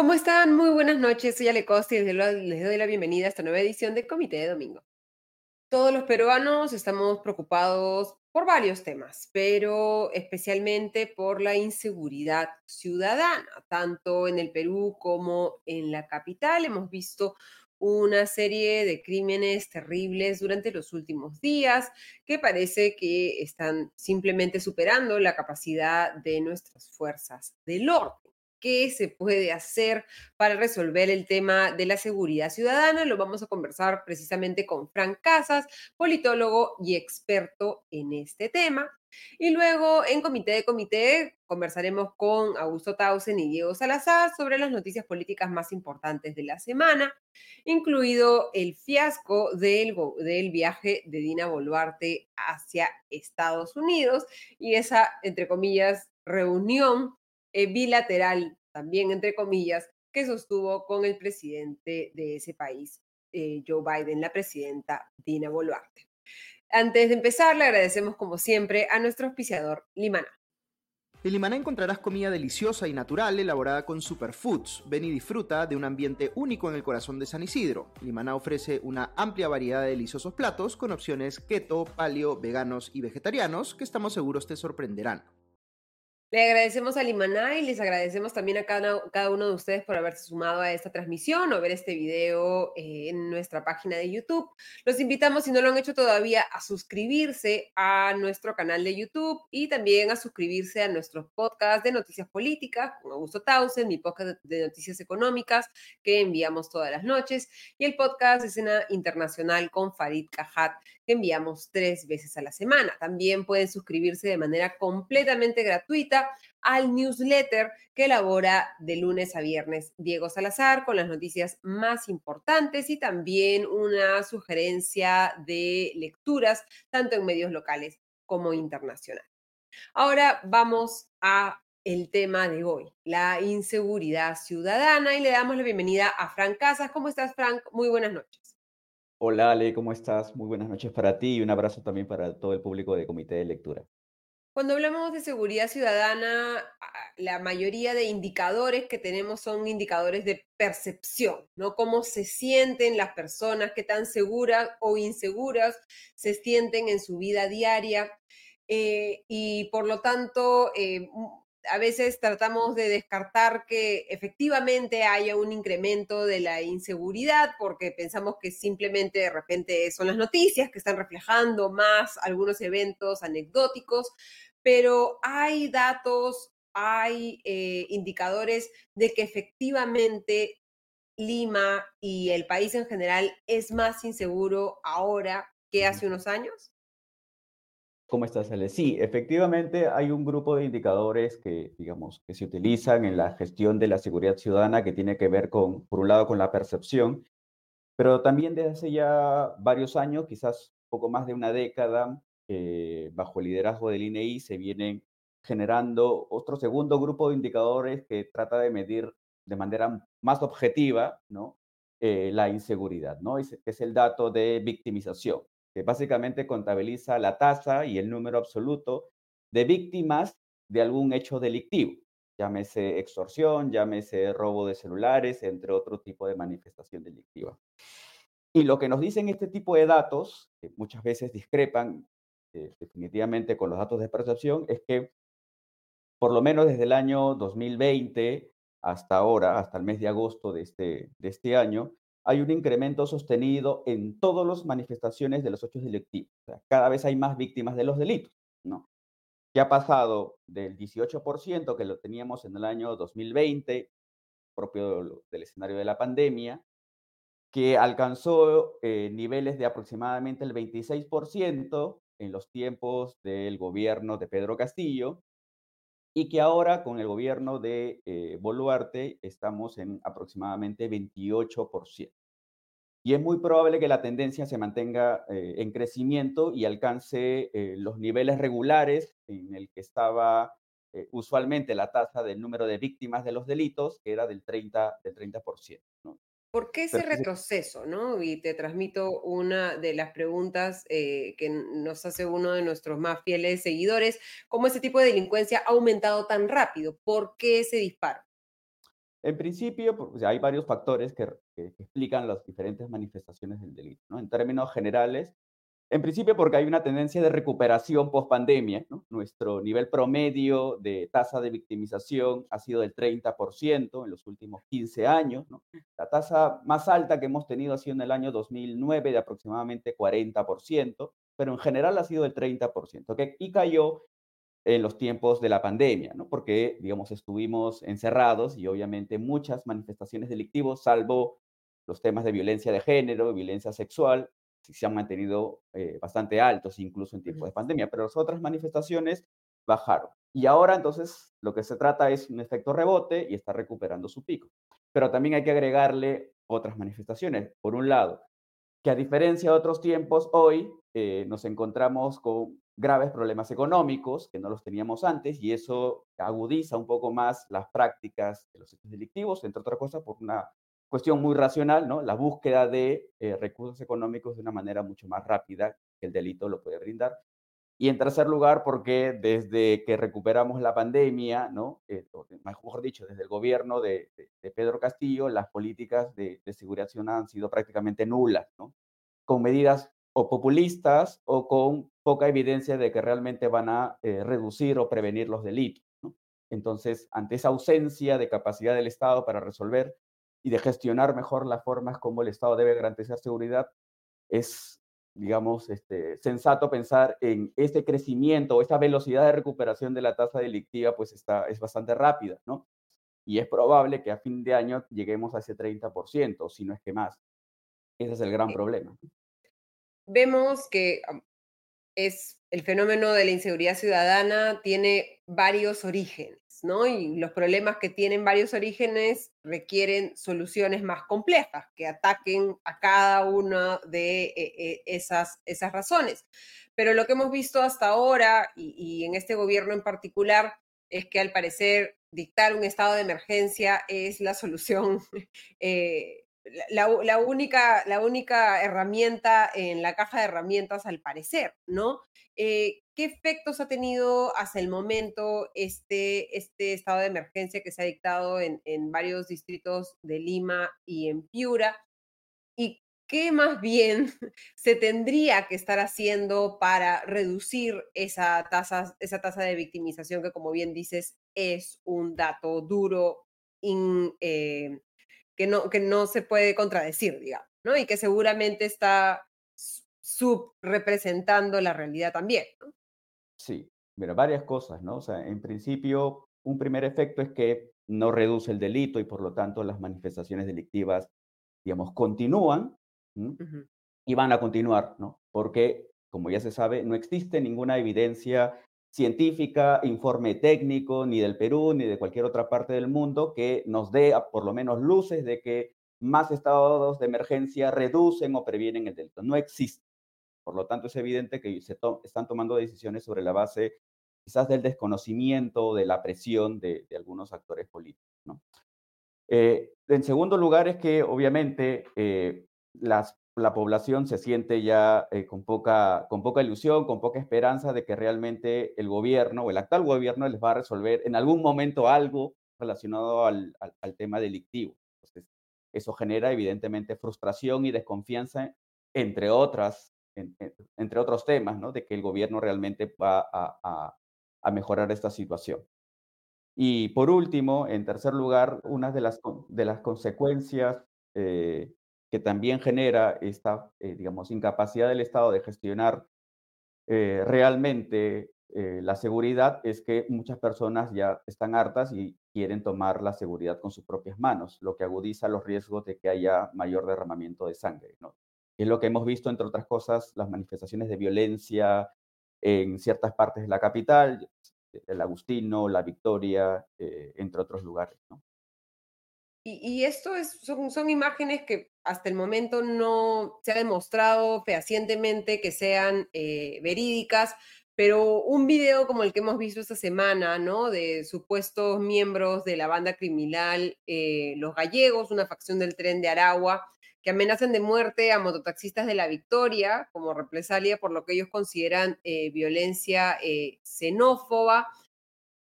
¿Cómo están? Muy buenas noches, soy Ale Costa y les doy la bienvenida a esta nueva edición de Comité de Domingo. Todos los peruanos estamos preocupados por varios temas, pero especialmente por la inseguridad ciudadana, tanto en el Perú como en la capital. Hemos visto una serie de crímenes terribles durante los últimos días que parece que están simplemente superando la capacidad de nuestras fuerzas del orden. ¿Qué se puede hacer para resolver el tema de la seguridad ciudadana? Lo vamos a conversar precisamente con Frank Casas, politólogo y experto en este tema. Y luego en comité de comité conversaremos con Augusto Tausen y Diego Salazar sobre las noticias políticas más importantes de la semana, incluido el fiasco del, del viaje de Dina Boluarte hacia Estados Unidos y esa, entre comillas, reunión bilateral, también entre comillas, que sostuvo con el presidente de ese país, eh, Joe Biden, la presidenta Dina Boluarte. Antes de empezar, le agradecemos como siempre a nuestro auspiciador Limana. En Limaná encontrarás comida deliciosa y natural elaborada con superfoods. Ven y disfruta de un ambiente único en el corazón de San Isidro. Limaná ofrece una amplia variedad de deliciosos platos con opciones keto, paleo, veganos y vegetarianos que estamos seguros te sorprenderán. Le agradecemos a Limaná y les agradecemos también a cada, cada uno de ustedes por haberse sumado a esta transmisión o ver este video eh, en nuestra página de YouTube. Los invitamos, si no lo han hecho todavía, a suscribirse a nuestro canal de YouTube y también a suscribirse a nuestros podcasts de noticias políticas con Augusto Tausen, mi podcast de noticias económicas que enviamos todas las noches y el podcast de Escena Internacional con Farid Cajat que enviamos tres veces a la semana. También pueden suscribirse de manera completamente gratuita al newsletter que elabora de lunes a viernes Diego Salazar con las noticias más importantes y también una sugerencia de lecturas tanto en medios locales como internacionales. Ahora vamos a el tema de hoy, la inseguridad ciudadana y le damos la bienvenida a Frank Casas. ¿Cómo estás, Frank? Muy buenas noches. Hola Ale, ¿cómo estás? Muy buenas noches para ti y un abrazo también para todo el público de Comité de Lectura. Cuando hablamos de seguridad ciudadana, la mayoría de indicadores que tenemos son indicadores de percepción, ¿no? Cómo se sienten las personas, qué tan seguras o inseguras se sienten en su vida diaria. eh, y por lo tanto, eh, a veces tratamos de descartar que efectivamente haya un incremento de la inseguridad porque pensamos que simplemente de repente son las noticias que están reflejando más algunos eventos anecdóticos pero hay datos, hay eh, indicadores de que efectivamente Lima y el país en general es más inseguro ahora que hace unos años. ¿Cómo estás, Ale? Sí, efectivamente hay un grupo de indicadores que, digamos, que se utilizan en la gestión de la seguridad ciudadana que tiene que ver con, por un lado, con la percepción, pero también desde hace ya varios años, quizás poco más de una década, eh, bajo el liderazgo del INEI, se vienen generando otro segundo grupo de indicadores que trata de medir de manera más objetiva, eh, la inseguridad, ¿no? Es el dato de victimización, que básicamente contabiliza la tasa y el número absoluto de víctimas de algún hecho delictivo, llámese extorsión, llámese robo de celulares, entre otro tipo de manifestación delictiva. Y lo que nos dicen este tipo de datos, que muchas veces discrepan eh, definitivamente con los datos de percepción, es que por lo menos desde el año 2020 hasta ahora, hasta el mes de agosto de este, de este año, hay un incremento sostenido en todas las manifestaciones de los hechos delictivos. O sea, cada vez hay más víctimas de los delitos, ¿no? Que ha pasado del 18% que lo teníamos en el año 2020, propio del escenario de la pandemia, que alcanzó eh, niveles de aproximadamente el 26% en los tiempos del gobierno de Pedro Castillo, y que ahora con el gobierno de eh, Boluarte estamos en aproximadamente 28%. Y es muy probable que la tendencia se mantenga eh, en crecimiento y alcance eh, los niveles regulares en el que estaba eh, usualmente la tasa del número de víctimas de los delitos, que era del 30%. Del 30% ¿no? ¿Por qué ese Pero retroceso, no? Y te transmito una de las preguntas que nos hace uno de nuestros más fieles seguidores, ¿cómo ese tipo de delincuencia ha aumentado tan rápido? ¿Por qué ese disparo? En principio, pues, hay varios factores que, que explican las diferentes manifestaciones del delito. ¿no? En términos generales, en principio, porque hay una tendencia de recuperación post pandemia. ¿no? Nuestro nivel promedio de tasa de victimización ha sido del 30% en los últimos 15 años. ¿no? La tasa más alta que hemos tenido ha sido en el año 2009 de aproximadamente 40%, pero en general ha sido del 30%. ¿okay? Y cayó en los tiempos de la pandemia, ¿no? porque, digamos, estuvimos encerrados y obviamente muchas manifestaciones delictivas, salvo los temas de violencia de género, violencia sexual, se han mantenido eh, bastante altos, incluso en tiempos de pandemia, pero las otras manifestaciones bajaron. Y ahora entonces lo que se trata es un efecto rebote y está recuperando su pico. Pero también hay que agregarle otras manifestaciones. Por un lado, que a diferencia de otros tiempos, hoy eh, nos encontramos con graves problemas económicos que no los teníamos antes y eso agudiza un poco más las prácticas de los hechos delictivos, entre otras cosas por una cuestión muy racional, ¿no? La búsqueda de eh, recursos económicos de una manera mucho más rápida que el delito lo puede brindar. Y en tercer lugar, porque desde que recuperamos la pandemia, ¿no? Eh, mejor dicho, desde el gobierno de, Pedro Castillo, las políticas de, seguridad ciudadana han sido prácticamente nulas, ¿no? Con medidas o populistas o con poca evidencia de que realmente van a eh, reducir o prevenir los delitos. ¿no? Entonces, ante esa ausencia de capacidad del Estado para resolver y de gestionar mejor las formas como el Estado debe garantizar seguridad, es, digamos, este, sensato pensar en este crecimiento o esta velocidad de recuperación de la tasa delictiva, pues está, es bastante rápida, ¿no? Y es probable que a fin de año lleguemos a ese 30%, si no es que más. Ese es el gran problema. Vemos que es el fenómeno de la inseguridad ciudadana tiene varios orígenes. Y los problemas que tienen varios orígenes requieren soluciones más complejas que ataquen a cada una de eh, eh, esas, esas razones. Pero lo que hemos visto hasta ahora, y, en este gobierno en particular, es que al parecer dictar un estado de emergencia es la solución eh, la, única, la única herramienta en la caja de herramientas al parecer, ¿no? Eh, ¿Qué efectos ha tenido hasta el momento este, este estado de emergencia que se ha dictado en, varios distritos de Lima y en Piura? ¿Y qué más bien se tendría que estar haciendo para reducir esa tasa, esa tasa de victimización que, como bien dices, es un dato duro, in, eh, que no, que no se puede contradecir, digamos, ¿no? Y que seguramente está subrepresentando la realidad también, ¿no? Sí, mira, varias cosas, ¿no? O sea, en principio, un primer efecto es que no reduce el delito y por lo tanto las manifestaciones delictivas, digamos, continúan y van a continuar, ¿no? Porque, como ya se sabe, no existe ninguna evidencia científica, informe técnico, ni del Perú, ni de cualquier otra parte del mundo, que nos dé por lo menos luces de que más estados de emergencia reducen o previenen el delito. No existe. Por lo tanto, es evidente que se están tomando decisiones sobre la base quizás del desconocimiento, de la presión de, algunos actores políticos. Eh, en segundo lugar, es que obviamente eh, las la población se siente ya eh, con, poca, con poca ilusión, con poca esperanza de que realmente el gobierno o el actual gobierno les va a resolver en algún momento algo relacionado al, tema delictivo. Entonces, eso genera evidentemente frustración y desconfianza, entre, otras, entre otros temas, ¿no? de que el gobierno realmente va a, mejorar esta situación. Y por último, en tercer lugar, una de las, de las consecuencias eh, que también genera esta, eh, digamos, incapacidad del Estado de gestionar eh, realmente eh, la seguridad es que muchas personas ya están hartas y quieren tomar la seguridad con sus propias manos, lo que agudiza los riesgos de que haya mayor derramamiento de sangre. ¿no? Es lo que hemos visto, entre otras cosas, las manifestaciones de violencia en ciertas partes de la capital, el Agustino, la Victoria, entre otros lugares. ¿no? Y, esto es, son, son, imágenes que hasta el momento no se ha demostrado fehacientemente que sean eh, verídicas, pero un video como el que hemos visto esta semana, ¿no? De supuestos miembros de la banda criminal eh, Los Gallegos, una facción del tren de Aragua, que amenazan de muerte a mototaxistas de la Victoria como represalia por lo que ellos consideran eh, violencia xenófoba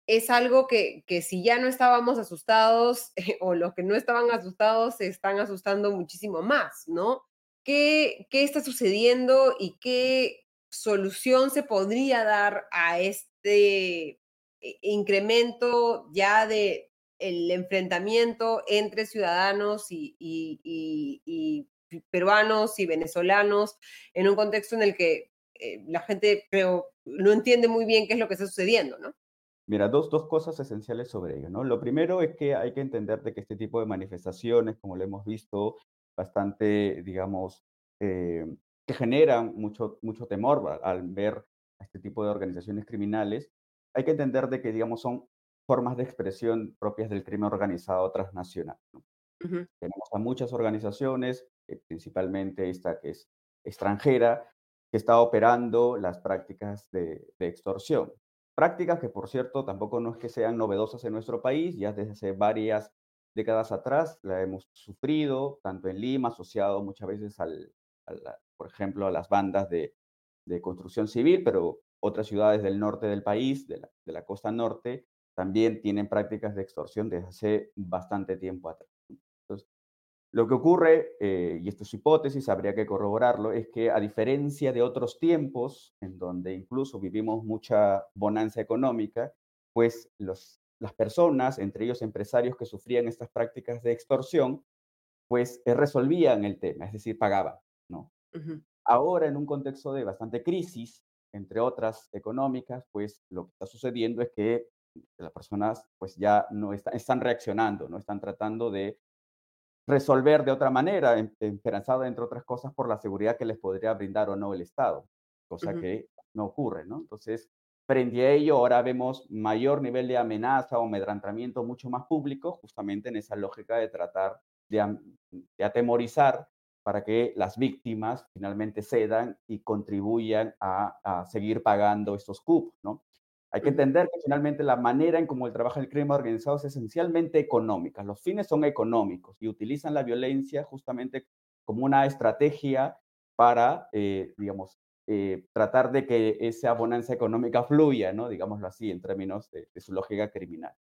es algo que, que si ya no estábamos asustados o los que no estaban asustados se están asustando muchísimo más, ¿no? ¿Qué, qué está sucediendo y qué solución se podría dar a este incremento ya de el enfrentamiento entre ciudadanos y, y, peruanos y venezolanos en un contexto en el que eh, la gente creo no entiende muy bien qué es lo que está sucediendo, ¿no? Mira, dos, dos cosas esenciales sobre ello, ¿no? Lo primero es que hay que entender de que este tipo de manifestaciones, como lo hemos visto, bastante, digamos, eh, que generan mucho, mucho temor al ver a este tipo de organizaciones criminales, hay que entender de que, digamos, son formas de expresión propias del crimen organizado transnacional. Tenemos a muchas organizaciones, eh, principalmente esta que es extranjera, que está operando las prácticas de, de extorsión. Prácticas que, por cierto, tampoco no es que sean novedosas en nuestro país, ya desde hace varias décadas atrás la hemos sufrido, tanto en Lima, asociado muchas veces al, por ejemplo, a las bandas de, de, construcción civil, pero otras ciudades del norte del país, de la, de la costa norte, también tienen prácticas de extorsión desde hace bastante tiempo atrás. Lo que ocurre, eh, y esto es hipótesis, habría que corroborarlo, es que a diferencia de otros tiempos, en donde incluso vivimos mucha bonanza económica, pues los, las personas, entre ellos empresarios que sufrían estas prácticas de extorsión, pues eh, resolvían el tema, es decir, pagaban, ¿no? Ahora, en un contexto de bastante crisis, entre otras económicas, pues lo que está sucediendo es que las personas pues ya no están reaccionando, no están tratando de resolver de otra manera, em, esperanzada, entre otras cosas, por la seguridad que les podría brindar o no el Estado, cosa que no ocurre, ¿no? Entonces, frente a ello, ahora vemos mayor nivel de amenaza o amedrentamiento mucho más público, justamente en esa lógica de tratar de, atemorizar para que las víctimas finalmente cedan y contribuyan a, a seguir pagando estos cupos, ¿no? Hay que entender que finalmente la manera en cómo el trabaja el crimen organizado es esencialmente económica. Los fines son económicos y utilizan la violencia justamente como una estrategia para, eh, digamos, eh, tratar de que esa bonanza económica fluya, ¿no? Digámoslo así, en términos de, su lógica criminal.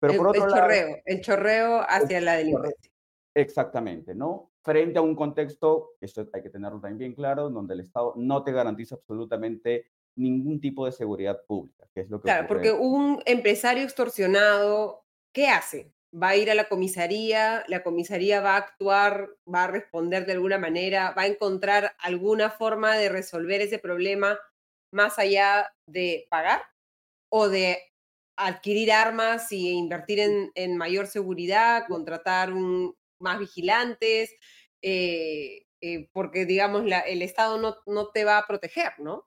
Pero por otro el chorreo, el chorreo hacia la delincuencia. Exactamente, ¿no? Frente a un contexto, esto hay que tenerlo también bien claro, donde el Estado no te garantiza absolutamente ningún tipo de seguridad pública, que es lo que Claro, porque un empresario extorsionado, ¿qué hace? Va a ir a la comisaría, la comisaría va a actuar, va a responder de alguna manera, va a encontrar alguna forma de resolver ese problema más allá de pagar o de adquirir armas y invertir en, en mayor seguridad, contratar un, más vigilantes, eh, eh, porque digamos la, el Estado no, no te va a proteger, ¿no?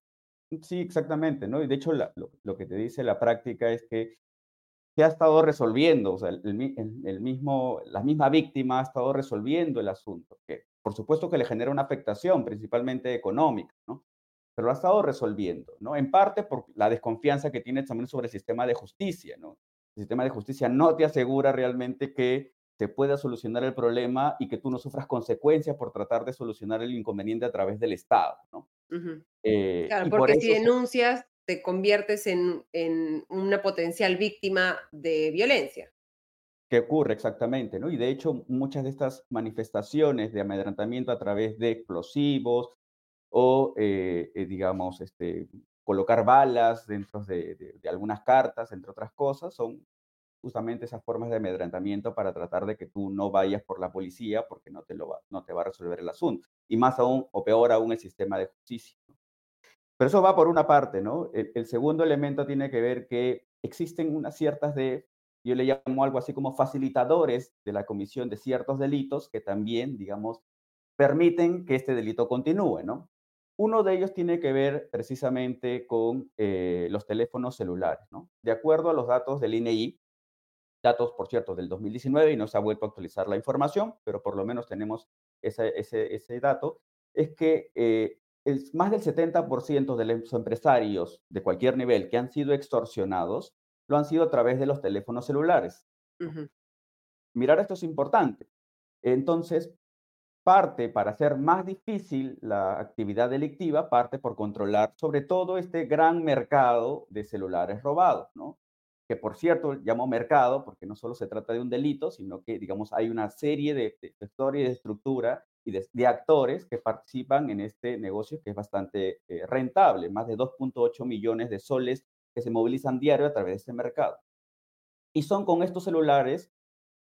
Sí, exactamente, ¿no? Y de hecho lo, que te dice la práctica es que se ha estado resolviendo, o sea, el, mismo, la misma víctima ha estado resolviendo el asunto, que por supuesto que le genera una afectación, principalmente económica, ¿no? Pero lo ha estado resolviendo, ¿no? En parte por la desconfianza que tiene también sobre el sistema de justicia, ¿no? El sistema de justicia no te asegura realmente que se pueda solucionar el problema y que tú no sufras consecuencias por tratar de solucionar el inconveniente a través del Estado, ¿no? Eh, claro, porque si denuncias, te conviertes en, en, una potencial víctima de violencia. ¿Qué ocurre exactamente? ¿no? Y de hecho, muchas de estas manifestaciones de amedrentamiento a través de explosivos o, eh, eh, digamos, este, colocar balas dentro de, de, algunas cartas, entre otras cosas, son justamente esas formas de amedrentamiento para tratar de que tú no vayas por la policía porque no te, lo va, no te va a resolver el asunto. Y más aún, o peor aún, el sistema de justicia. Pero eso va por una parte, ¿no? El, segundo elemento tiene que ver que existen unas ciertas de, yo le llamo algo así como facilitadores de la comisión de ciertos delitos que también, digamos, permiten que este delito continúe, ¿no? Uno de ellos tiene que ver precisamente con eh, los teléfonos celulares, ¿no? De acuerdo a los datos del INEI, datos, por cierto, del 2019 y no se ha vuelto a actualizar la información, pero por lo menos tenemos ese, ese, dato, es que eh, más del 70% de los empresarios de cualquier nivel que han sido extorsionados lo han sido a través de los teléfonos celulares. Mirar esto es importante. Entonces, parte para hacer más difícil la actividad delictiva, parte por controlar sobre todo este gran mercado de celulares robados, ¿no? Que por cierto llamo mercado, porque no solo se trata de un delito, sino que, digamos, hay una serie de, de sectores y de estructura y de, actores que participan en este negocio que es bastante eh, rentable, más de 2.8 millones de soles que se movilizan diario a través de este mercado. Y son con estos celulares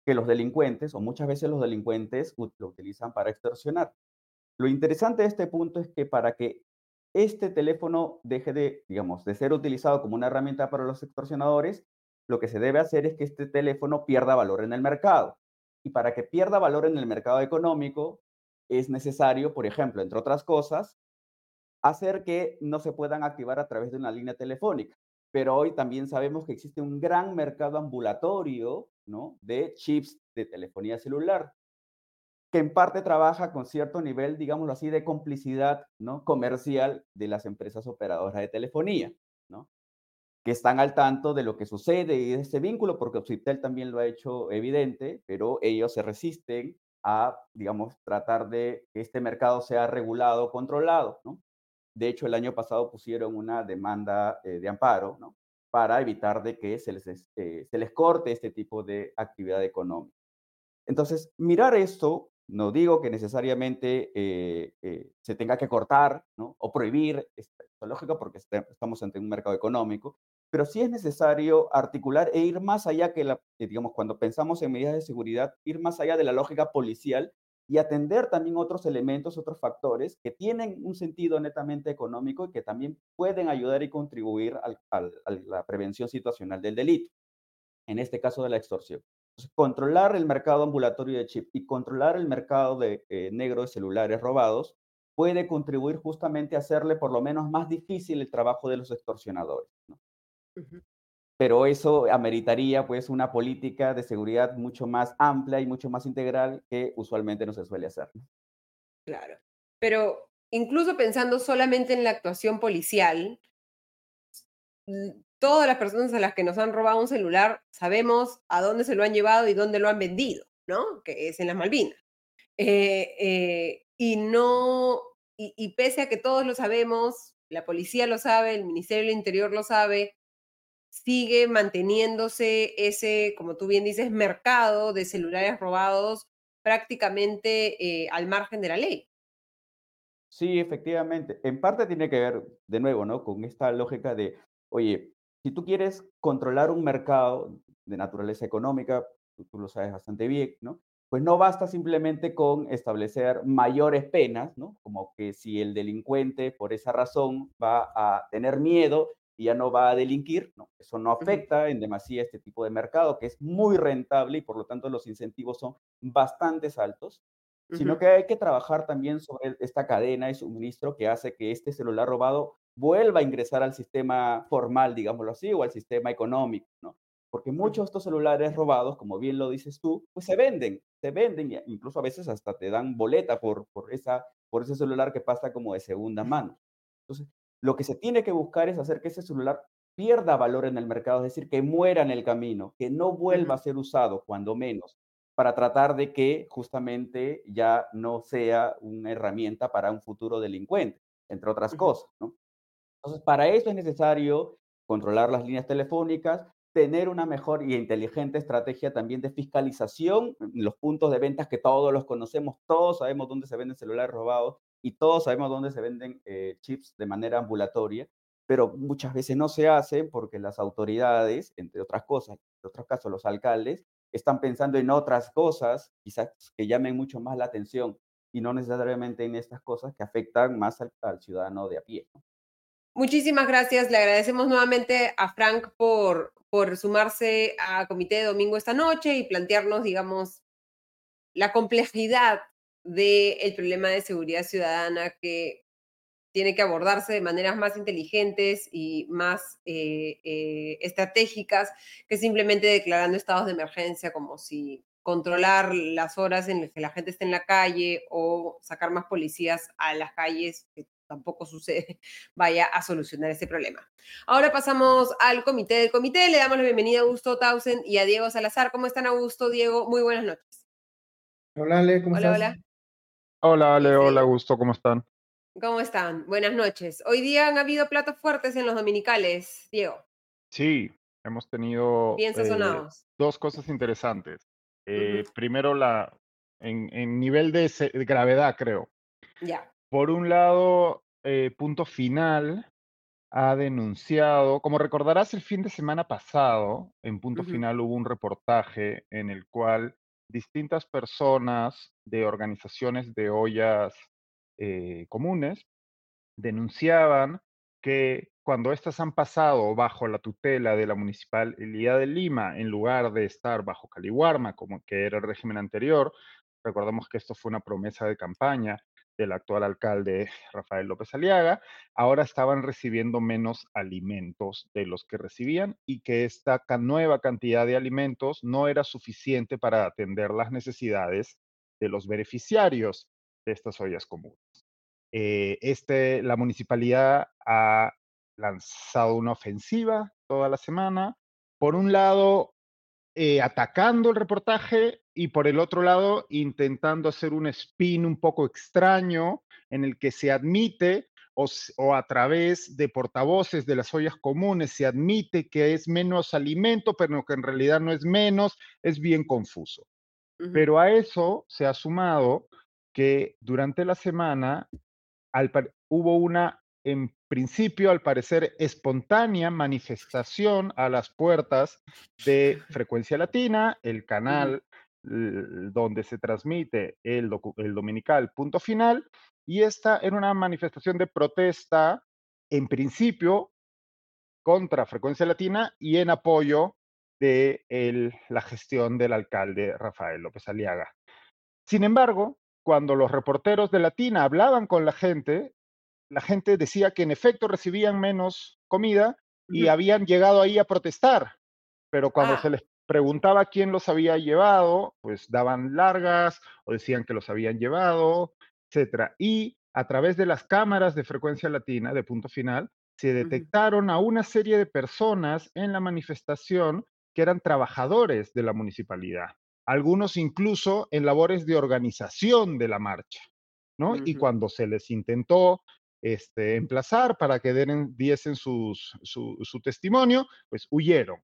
que los delincuentes, o muchas veces los delincuentes, lo utilizan para extorsionar. Lo interesante de este punto es que para que este teléfono deje de, digamos, de ser utilizado como una herramienta para los extorsionadores, lo que se debe hacer es que este teléfono pierda valor en el mercado. Y para que pierda valor en el mercado económico, es necesario, por ejemplo, entre otras cosas, hacer que no se puedan activar a través de una línea telefónica. Pero hoy también sabemos que existe un gran mercado ambulatorio ¿no? de chips de telefonía celular que en parte trabaja con cierto nivel, digámoslo así, de complicidad ¿no? comercial de las empresas operadoras de telefonía, ¿no? Que están al tanto de lo que sucede y de ese vínculo, porque Obsitel también lo ha hecho evidente, pero ellos se resisten a, digamos, tratar de que este mercado sea regulado, controlado, ¿no? De hecho, el año pasado pusieron una demanda eh, de amparo, ¿no? Para evitar de que se les, eh, se les corte este tipo de actividad económica. Entonces, mirar esto no digo que necesariamente eh, se tenga que cortar ¿no? o prohibir, es lógico porque este, estamos ante un mercado económico, pero sí es necesario articular e ir más allá que, la, eh, digamos, cuando pensamos en medidas de seguridad, ir más allá de la lógica policial y atender también otros elementos, otros factores que tienen un sentido netamente económico y que también pueden ayudar y contribuir a la prevención situacional del delito, en este caso de la extorsión controlar el mercado ambulatorio de chip y controlar el mercado de eh, negro de celulares robados puede contribuir justamente a hacerle por lo menos más difícil el trabajo de los extorsionadores. Pero eso ameritaría pues una política de seguridad mucho más amplia y mucho más integral que usualmente no se suele hacer. Claro, pero incluso pensando solamente en la actuación policial, todas las personas a las que nos han robado un celular sabemos a dónde se lo han llevado y dónde lo han vendido, ¿no? Que es en las Malvinas. Eh, eh, y no, y, pese a que todos lo sabemos, la policía lo sabe, el Ministerio del Interior lo sabe, sigue manteniéndose ese, como tú bien dices, mercado de celulares robados prácticamente eh, al margen de la ley. Sí, efectivamente. En parte tiene que ver, de nuevo, ¿no? Con esta lógica de, oye, si tú quieres controlar un mercado de naturaleza económica, tú, lo sabes bastante bien, ¿no? Pues no basta simplemente con establecer mayores penas, ¿no? Como que si el delincuente por esa razón va a tener miedo y ya no va a delinquir, ¿no? Eso no afecta en demasía este tipo de mercado que es muy rentable y por lo tanto los incentivos son bastante altos, sino que hay que trabajar también sobre esta cadena de suministro que hace que este celular robado vuelva a ingresar al sistema formal, digámoslo así, o al sistema económico, ¿no? Porque muchos de estos celulares robados, como bien lo dices tú, pues se venden, se venden, incluso a veces hasta te dan boleta por, por, esa, por ese celular que pasa como de segunda mano. Entonces, lo que se tiene que buscar es hacer que ese celular pierda valor en el mercado, es decir, que muera en el camino, que no vuelva a ser usado, cuando menos, para tratar de que justamente ya no sea una herramienta para un futuro delincuente, entre otras cosas, ¿no? Entonces, para eso es necesario controlar las líneas telefónicas, tener una mejor y inteligente estrategia también de fiscalización, los puntos de ventas que todos los conocemos, todos sabemos dónde se venden celulares robados y todos sabemos dónde se venden eh, chips de manera ambulatoria, pero muchas veces no se hace porque las autoridades, entre otras cosas, en otros casos los alcaldes, están pensando en otras cosas, quizás que llamen mucho más la atención y no necesariamente en estas cosas que afectan más al, ciudadano de a pie. Muchísimas gracias. Le agradecemos nuevamente a Frank por, por sumarse a Comité de Domingo esta noche y plantearnos, digamos, la complejidad del problema de seguridad ciudadana que tiene que abordarse de maneras más inteligentes y más eh, eh, estratégicas que simplemente declarando estados de emergencia como si controlar las horas en las que la gente esté en la calle o sacar más policías a las calles, tampoco sucede, vaya a solucionar ese problema. Ahora pasamos al comité del comité. Le damos la bienvenida a Augusto Tausen y a Diego Salazar. ¿Cómo están, Augusto? Diego, muy buenas noches. Hola, Ale, ¿cómo hola, estás? Hola, hola. Ale, hola, Augusto, ¿cómo están? ¿Cómo están? Buenas noches. Hoy día han habido platos fuertes en los dominicales, Diego. Sí, Hemos tenido Bien eh, dos cosas interesantes. Eh, Primero, la, en, en nivel de, gravedad, creo. Ya. Por un lado, eh, Punto Final ha denunciado, como recordarás, el fin de semana pasado, en Punto. Final hubo un reportaje en el cual distintas personas de organizaciones de ollas eh, comunes denunciaban que cuando éstas han pasado bajo la tutela de la Municipalidad de Lima, en lugar de estar bajo Caliwarma, como que era el régimen anterior, recordamos que esto fue una promesa de campaña del actual alcalde Rafael López Aliaga, ahora estaban recibiendo menos alimentos de los que recibían y que esta nueva cantidad de alimentos no era suficiente para atender las necesidades de los beneficiarios de estas ollas comunes. Eh, este, la municipalidad ha lanzado una ofensiva toda la semana. Por un lado, eh, atacando el reportaje y por el otro lado, intentando hacer un spin un poco extraño en el que se admite o, a través de portavoces de las ollas comunes se admite que es menos alimento, pero que en realidad no es menos, es bien confuso. Pero a eso se ha sumado que durante la semana al hubo una, en principio, al parecer, espontánea manifestación a las puertas de Frecuencia Latina, el canal donde se transmite el, dominical punto final, y esta era una manifestación de protesta, en principio, contra Frecuencia Latina y en apoyo de el- la gestión del alcalde Rafael López Aliaga. Sin embargo, cuando los reporteros de Latina hablaban con la gente, la gente decía que en efecto recibían menos comida y habían llegado ahí a protestar, pero cuando Ah. se les preguntaba quién los había llevado, pues daban largas o decían que los habían llevado, etcétera. Y a través de las cámaras de frecuencia latina de punto final, se detectaron a una serie de personas en la manifestación que eran trabajadores de la municipalidad, algunos incluso en labores de organización de la marcha, ¿no? Y cuando se les intentó este, emplazar para que den- diesen sus- su, su testimonio, pues huyeron.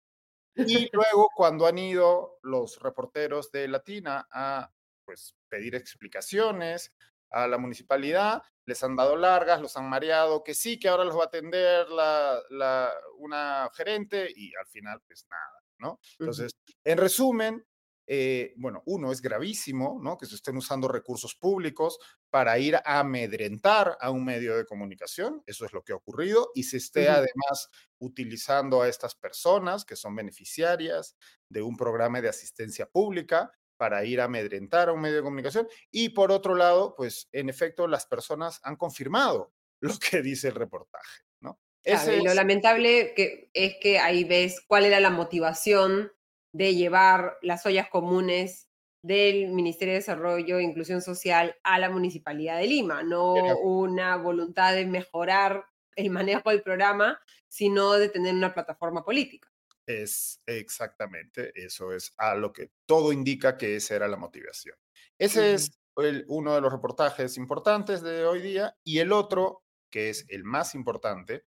Y luego, cuando han ido los reporteros de Latina a pues, pedir explicaciones a la municipalidad, les han dado largas, los han mareado, que sí, que ahora los va a atender la, la- una gerente y al final, pues nada, ¿no? Entonces, en resumen, eh, bueno, uno es gravísimo, ¿no? Que se estén usando recursos públicos para ir a amedrentar a un medio de comunicación, eso es lo que ha ocurrido, y se esté además utilizando a estas personas que son beneficiarias de un programa de asistencia pública para ir a amedrentar a un medio de comunicación. Y por otro lado, pues en efecto las personas han confirmado lo que dice el reportaje, ¿no? Claro, y lo es- lamentable que, es que ahí ves cuál era la motivación de llevar las ollas comunes del Ministerio de Desarrollo e Inclusión Social a la Municipalidad de Lima, no una voluntad de mejorar el manejo del programa, sino de tener una plataforma política. Es exactamente, eso es a lo que todo indica que esa era la motivación. Ese es el- uno de los reportajes importantes de hoy día y el otro, que es el más importante,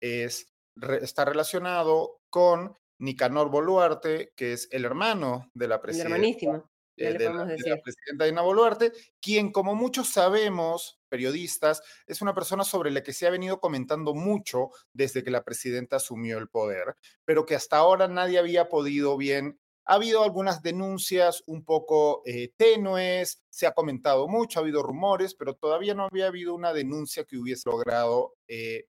es, re- está relacionado con Nicanor Boluarte, que es el hermano de la El presidenta hermanísimo, eh, de, la, de la presidenta Dina Boluarte, quien, como muchos sabemos, periodistas, es una persona sobre la que se ha venido comentando mucho desde que la presidenta asumió el poder, pero que hasta ahora nadie había podido bien. Ha habido algunas denuncias un poco eh, tenues, se ha comentado mucho, ha habido rumores, pero todavía no había habido una denuncia que hubiese logrado eh,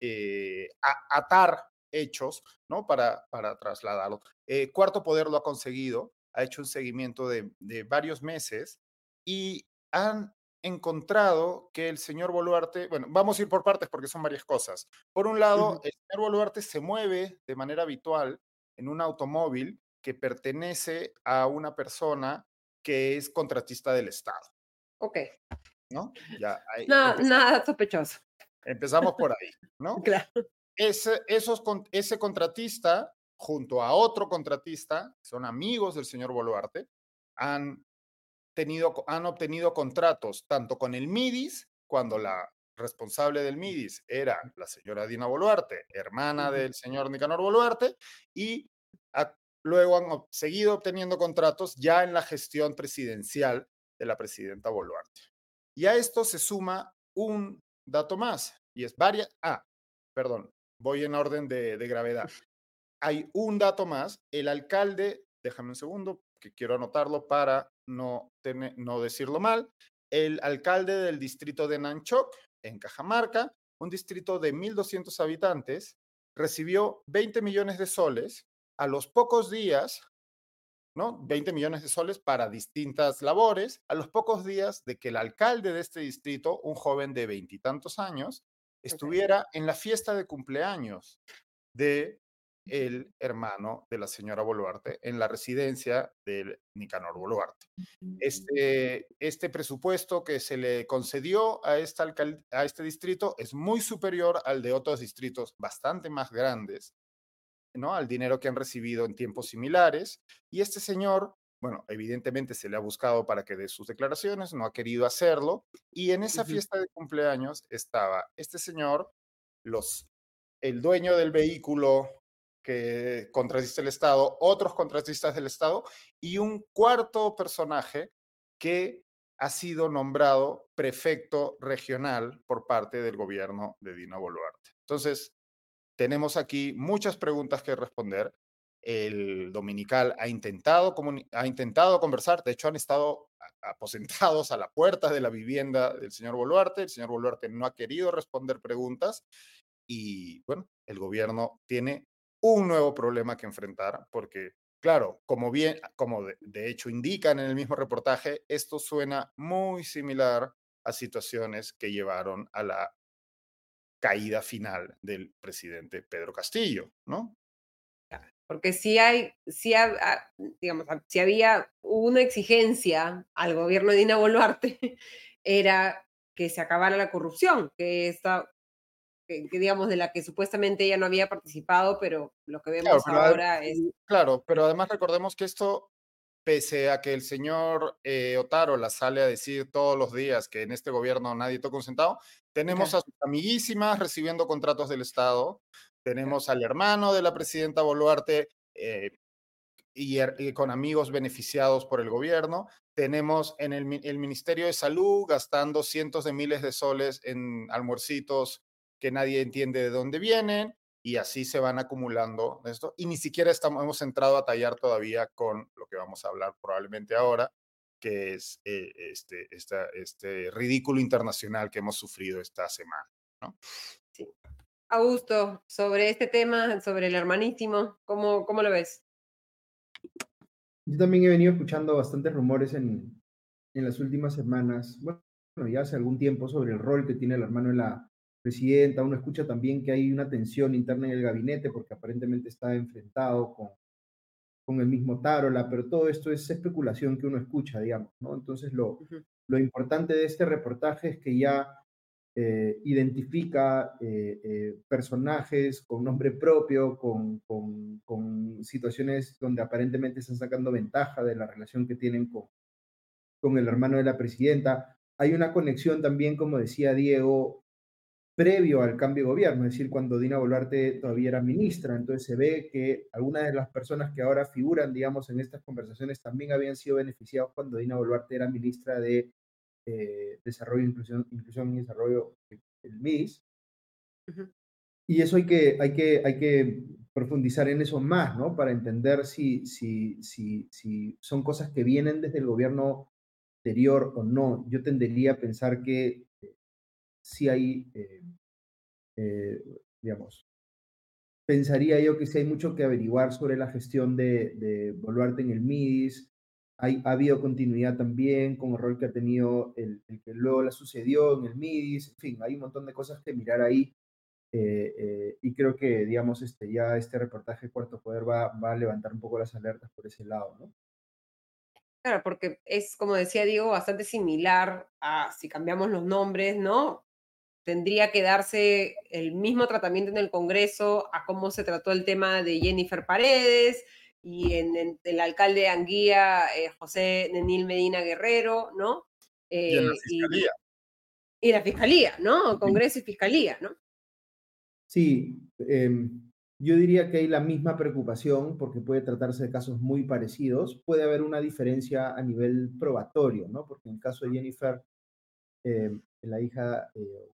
eh, atar hechos, ¿no? Para, para trasladarlo. Eh, Cuarto Poder lo ha conseguido, ha hecho un seguimiento de, de varios meses y han encontrado que el señor Boluarte, bueno, vamos a ir por partes porque son varias cosas. Por un lado, Ujú. el señor Boluarte se mueve de manera habitual en un automóvil que pertenece a una persona que es contratista del Estado, Ok, ¿no? Ya, ahí nada, empezamos, nada sospechoso. empezamos por ahí, ¿no? Claro. Ese, esos, ese contratista, junto a otro contratista, son amigos del señor Boluarte, han, tenido, han obtenido contratos tanto con el MIDIS, cuando la responsable del MIDIS era la señora Dina Boluarte, hermana del señor Nicanor Boluarte, y luego han seguido obteniendo contratos ya en la gestión presidencial de la presidenta Boluarte. Y a esto se suma un dato más, y es varias, ah, perdón, voy en orden de, gravedad. Hay un dato más, el alcalde, déjame un segundo, que quiero anotarlo para no, no decirlo mal, el alcalde del distrito de Nanchoc, en Cajamarca, un distrito de 1.200 habitantes, recibió 20 millones de soles a los pocos días, ¿no? 20 millones de soles para distintas labores, a los pocos días de que el alcalde de este distrito, un joven de veintitantos años, estuviera en la fiesta de cumpleaños de el hermano de la señora Boluarte en la residencia del Nicanor Boluarte. Este, este presupuesto que se le concedió a, esta a este distrito es muy superior al de otros distritos bastante más grandes, ¿no? Al dinero que han recibido en tiempos similares. Y este señor, bueno, evidentemente se le ha buscado para que dé sus declaraciones, no ha querido hacerlo. Y en esa fiesta de cumpleaños estaba este señor, los, el dueño del vehículo que contratista el Estado, otros contratistas del Estado y un cuarto personaje que ha sido nombrado prefecto regional por parte del gobierno de Dina Boluarte. Entonces, tenemos aquí muchas preguntas que responder. El dominical ha intentado, ha intentado conversar, de hecho han estado aposentados a la puerta de la vivienda del señor Boluarte. El señor Boluarte no ha querido responder preguntas y bueno, el gobierno tiene un nuevo problema que enfrentar, porque, claro, como bien, como de, hecho indican en el mismo reportaje, esto suena muy similar a situaciones que llevaron a la caída final del presidente Pedro Castillo, ¿no? Porque si hay, si digamos, si había una exigencia al gobierno de Dina Boluarte, era que se acabara la corrupción, que esta, que, digamos, de la que supuestamente ella no había participado, pero lo que vemos ahora es... Claro, pero además recordemos que esto, pese a que el señor eh, Otaro la sale a decir todos los días que en este gobierno nadie toca un centavo, tenemos a sus amiguísimas recibiendo contratos del Estado, tenemos al hermano de la presidenta Boluarte eh, y, y, con amigos beneficiados por el gobierno. Tenemos en el, el, Ministerio de Salud gastando cientos de miles de soles en almuercitos que nadie entiende de dónde vienen y así se van acumulando esto. Y ni siquiera estamos, hemos entrado a tallar todavía con lo que vamos a hablar probablemente ahora, que es eh, este, este ridículo internacional que hemos sufrido esta semana. ¿no? Augusto, sobre este tema, sobre el hermanísimo, ¿cómo, cómo lo ves? Yo también he venido escuchando bastantes rumores en, en las últimas semanas, bueno, ya hace algún tiempo, sobre el rol que tiene el hermano en la, presidenta, uno escucha también que hay una tensión interna en el gabinete porque aparentemente está enfrentado con, con el mismo Tarola, pero todo esto es especulación que uno escucha, digamos, ¿no? Entonces lo, lo importante de este reportaje es que ya eh, identifica eh, eh, personajes con nombre propio, con, con, situaciones donde aparentemente están sacando ventaja de la relación que tienen con, con el hermano de la presidenta. Hay una conexión también, como decía Diego, previo al cambio de gobierno, es decir, cuando Dina Boluarte todavía era ministra. Entonces se ve que algunas de las personas que ahora figuran, digamos, en estas conversaciones también habían sido beneficiados cuando Dina Boluarte era ministra de eh, Desarrollo, Inclusión, Inclusión y Desarrollo, el MIS. Y eso hay que, hay, que, hay que profundizar en eso más, ¿no? Para entender si, si, si, si son cosas que vienen desde el gobierno anterior o no. Yo tendería a pensar que si hay, eh, eh, digamos, pensaría yo que sí hay mucho que averiguar sobre la gestión de, de Boluarte en el MIDIS. Hay, ha habido continuidad también con el rol que ha tenido el, que luego la sucedió en el MIDIS. En fin, hay un montón de cosas que mirar ahí. Eh, y creo que, digamos, este, ya este reportaje Cuarto Poder va, va a levantar un poco las alertas por ese lado, ¿no? Claro, porque es, como decía Diego, bastante similar a si cambiamos los nombres, ¿no? tendría que darse el mismo tratamiento en el Congreso a cómo se trató el tema de Jennifer Paredes y en, el alcalde de Anguía, eh, José Nenil Medina Guerrero, ¿no? y en la eh, Fiscalía. y la Fiscalía, ¿no? Congreso y Fiscalía, ¿no? Sí, em, yo diría que hay la misma preocupación porque puede tratarse de casos muy parecidos. Puede haber una diferencia a nivel probatorio, ¿no? Porque en el caso de Jennifer, em, la hija eh,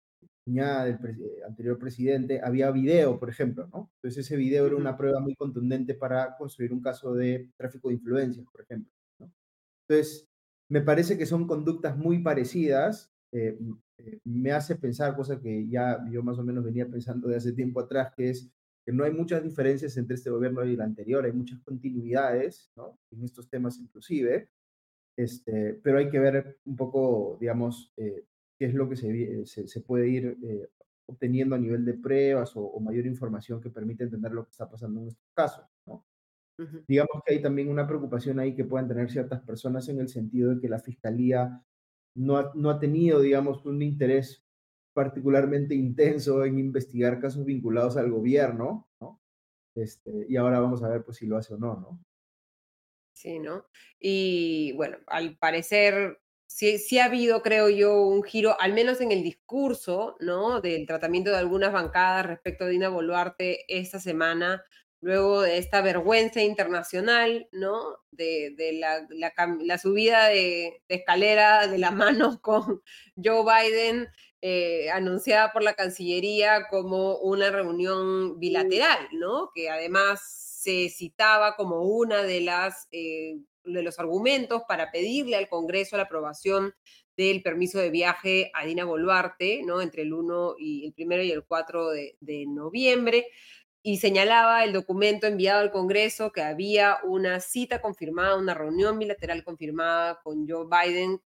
cuñada del eh, anterior presidente, había video, por ejemplo, ¿no? Entonces ese video era una prueba muy contundente para construir un caso de tráfico de influencias, por ejemplo. ¿no? Entonces, me parece que son conductas muy parecidas. Eh, eh, me hace pensar, cosa que ya yo más o menos venía pensando de hace tiempo atrás, que es que no hay muchas diferencias entre este gobierno y el anterior, hay muchas continuidades, ¿no? En estos temas inclusive, este, pero hay que ver un poco, digamos, qué es lo que se, se, puede ir eh, obteniendo a nivel de pruebas o, mayor información que permite entender lo que está pasando en estos casos. ¿no? Digamos que hay también una preocupación ahí que puedan tener ciertas personas en el sentido de que la fiscalía no ha, no ha tenido, digamos, un interés particularmente intenso en investigar casos vinculados al gobierno, ¿no? Este, y ahora vamos a ver pues, si lo hace o no, ¿no? Sí, ¿no? Y bueno, al parecer sí, sí ha habido, creo yo, un giro, al menos en el discurso, ¿no? Del tratamiento de algunas bancadas respecto a Dina Boluarte esta semana, luego de esta vergüenza internacional, ¿no? De, la, la, subida de, escalera de la mano con Joe Biden, eh, anunciada por la Cancillería como una reunión bilateral, ¿no? Que además se citaba como una de las eh, de los argumentos para pedirle al Congreso la aprobación del permiso de viaje a Dina Boluarte, ¿no? Entre el 1 y el primero y el 4 de, de noviembre y señalaba el documento enviado al Congreso que había una cita confirmada, una reunión bilateral confirmada con Joe Biden,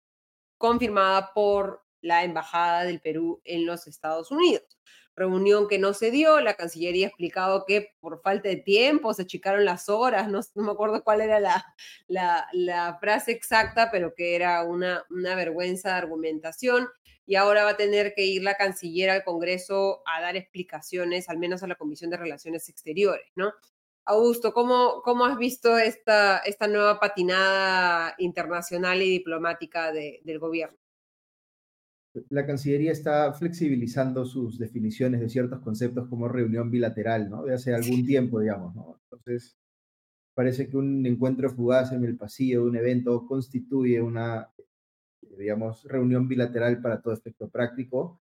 confirmada por la Embajada del Perú en los Estados Unidos reunión que no se dio, la Cancillería ha explicado que por falta de tiempo se achicaron las horas, no, me acuerdo cuál era la, frase exacta, pero que era una, vergüenza de argumentación y ahora va a tener que ir la canciller al Congreso a dar explicaciones, al menos a la Comisión de Relaciones Exteriores, ¿no? Augusto, ¿cómo, has visto esta nueva patinada internacional y diplomática del gobierno? La Cancillería está flexibilizando sus definiciones de ciertos conceptos como reunión bilateral, ¿no? De hace algún tiempo, digamos, ¿no? Entonces, parece que un encuentro fugaz en el pasillo de un evento constituye una, digamos, reunión bilateral para todo efecto práctico,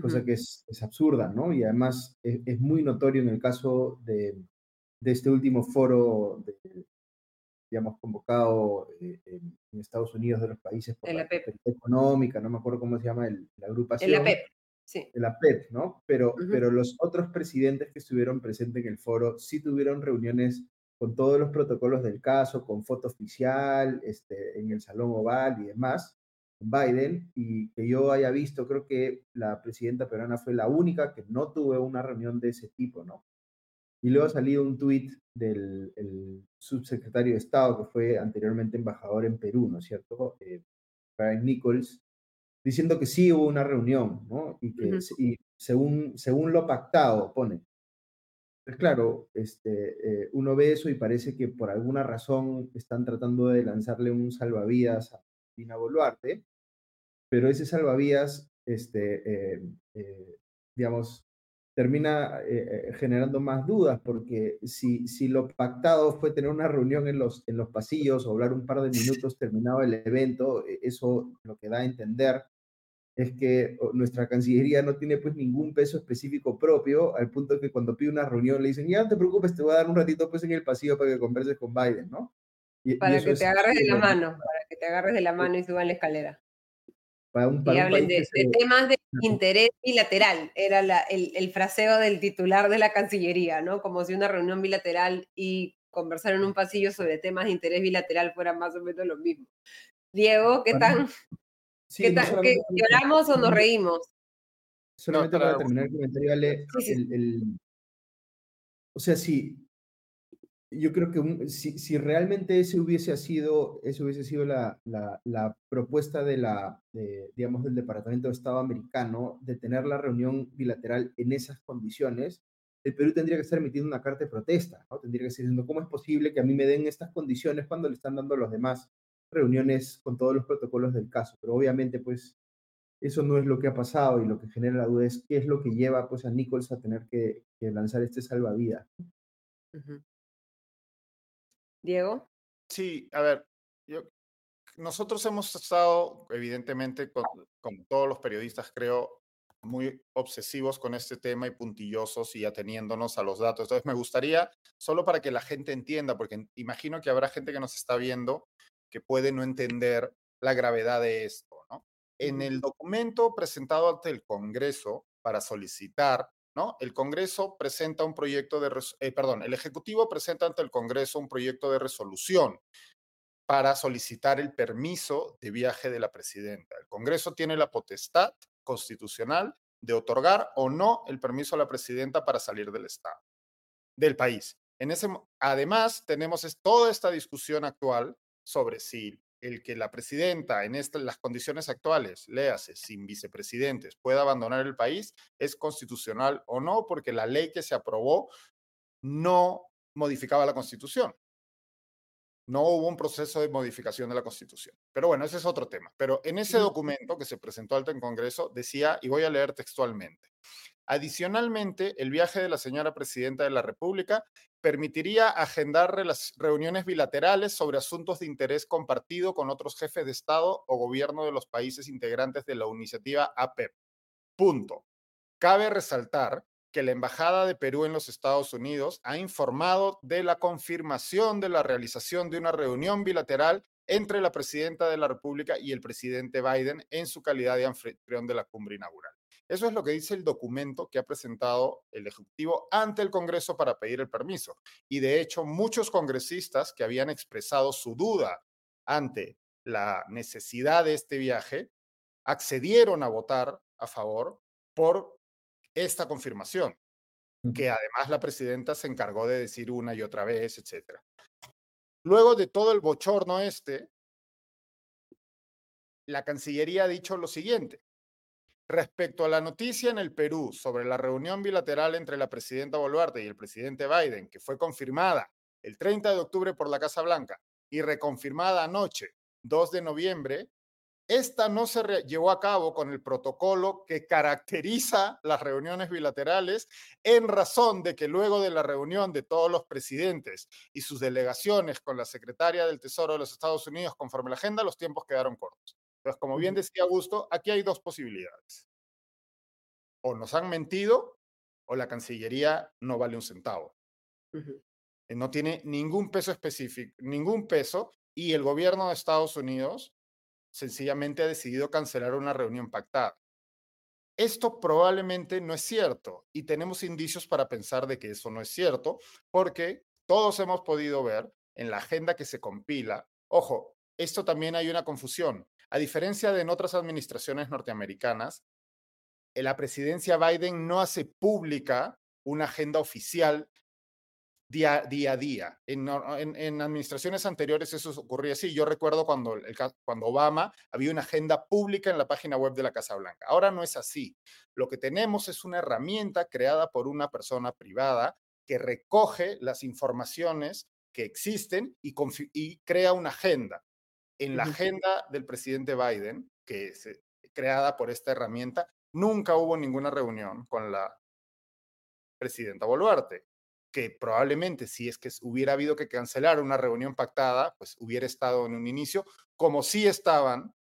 cosa que es, absurda, ¿no? Y además es, muy notorio en el caso de, de este último foro de, digamos, convocado eh, en, Estados Unidos de los países por la, económica, no me acuerdo cómo se llama el, la agrupación. El APEP, sí. El APEP, ¿no? Pero, pero los otros presidentes que estuvieron presentes en el foro sí tuvieron reuniones con todos los protocolos del caso, con foto oficial, este, en el Salón Oval y demás, con Biden, y que yo haya visto, creo que la presidenta peruana fue la única que no tuvo una reunión de ese tipo, ¿no? Y luego ha salido un tuit del subsecretario de Estado, que fue anteriormente embajador en Perú, ¿no es cierto? Eh, Brian Nichols, diciendo que sí hubo una reunión, ¿no? Y que según, según lo pactado, pone. Pues claro, este, eh, uno ve eso y parece que por alguna razón están tratando de lanzarle un salvavidas a Dina Boluarte, pero ese salvavidas, este, eh, digamos, termina eh, eh, generando más dudas, porque si, si lo pactado fue tener una reunión en los, en los pasillos o hablar un par de minutos terminado el evento, e, eso lo que da a entender es que nuestra Cancillería no tiene pues ningún peso específico propio, al punto que cuando pide una reunión le dicen, ya no te preocupes, te voy a dar un ratito pues en el pasillo para que converses con Biden, ¿no? para que te agarres de la mano, para que te agarres de la mano y suban la escalera y hablen de, temas de interés bilateral, era el, el, fraseo del titular de la Cancillería, ¿no? Como si una reunión bilateral y conversar en un pasillo sobre temas de interés bilateral fuera más o menos lo mismo. Diego, ¿qué tan? ¿qué tan ¿Lloramos o nos reímos? Solamente para terminar el comentario, Ale, o sea, sí, yo creo que si, si, realmente ese hubiese sido, ese hubiese sido la, la, la propuesta de la, digamos, del Departamento de Estado americano de tener la reunión bilateral en esas condiciones, el Perú tendría que estar emitiendo una carta de protesta, ¿no? Tendría que estar diciendo, ¿cómo es posible que a mí me den estas condiciones cuando le están dando a los demás reuniones con todos los protocolos del caso? Pero obviamente, pues, eso no es lo que ha pasado y lo que genera la duda es qué es lo que lleva pues, a Nichols a tener que, que lanzar este salvavidas. Diego. Sí, a ver, yo, nosotros hemos estado, evidentemente, como todos los periodistas, creo, muy obsesivos con este tema y puntillosos y ateniéndonos a los datos. Entonces, me gustaría, solo para que la gente entienda, porque imagino que habrá gente que nos está viendo que puede no entender la gravedad de esto, ¿no? En el documento presentado ante el Congreso para solicitar, ¿no? El Congreso presenta un proyecto de, eh, perdón, el Ejecutivo presenta ante el Congreso un proyecto de resolución para solicitar el permiso de viaje de la presidenta. El Congreso tiene la potestad constitucional de otorgar o no el permiso a la presidenta para salir del Estado, del país. En ese, además, tenemos toda esta discusión actual sobre si el que la presidenta en las condiciones actuales, léase, sin vicepresidentes, pueda abandonar el país, es constitucional o no, porque la ley que se aprobó no modificaba la constitución no hubo un proceso de modificación de la Constitución. Pero bueno, ese es otro tema. Pero en ese documento que se presentó al Congreso decía, y voy a leer textualmente, adicionalmente, el viaje de la señora Presidenta de la República permitiría agendar reuniones bilaterales sobre asuntos de interés compartido con otros jefes de Estado o gobierno de los países integrantes de la iniciativa APEP. Punto. Cabe resaltar que la Embajada de Perú en los Estados Unidos ha informado de la confirmación de la realización de una reunión bilateral entre la presidenta de la República y el presidente Biden en su calidad de anfitrión de la cumbre inaugural. Eso es lo que dice el documento que ha presentado el Ejecutivo ante el Congreso para pedir el permiso. Y de hecho, muchos congresistas que habían expresado su duda ante la necesidad de este viaje accedieron a votar a favor por esta confirmación, que además la presidenta se encargó de decir una y otra vez, etc. Luego de todo el bochorno este, la Cancillería ha dicho lo siguiente. Respecto a la noticia en el Perú sobre la reunión bilateral entre la presidenta Boluarte y el presidente Biden, que fue confirmada el 30 de octubre por la Casa Blanca y reconfirmada anoche, 2 de noviembre, esta no se llevó a cabo con el protocolo que caracteriza las reuniones bilaterales en razón de que luego de la reunión de todos los presidentes y sus delegaciones con la secretaria del Tesoro de los Estados Unidos conforme la agenda, los tiempos quedaron cortos. Entonces, como bien decía Augusto, aquí hay dos posibilidades. O nos han mentido o la Cancillería no vale un centavo. No tiene ningún peso específico, ningún peso, y el gobierno de Estados Unidos sencillamente ha decidido cancelar una reunión pactada. Esto probablemente no es cierto y tenemos indicios para pensar de que eso no es cierto porque todos hemos podido ver en la agenda que se compila, ojo, esto también hay una confusión. A diferencia de en otras administraciones norteamericanas, la presidencia Biden no hace pública una agenda oficial día, día a día. En, en, administraciones anteriores eso ocurría así. Yo recuerdo cuando, el, cuando Obama había una agenda pública en la página web de la Casa Blanca. Ahora no es así. Lo que tenemos es una herramienta creada por una persona privada que recoge las informaciones que existen y, y crea una agenda. En la agenda del presidente Biden, que es creada por esta herramienta, nunca hubo ninguna reunión con la presidenta Boluarte que probablemente si es que hubiera habido que cancelar una reunión pactada, pues hubiera estado en un inicio, como sí estaban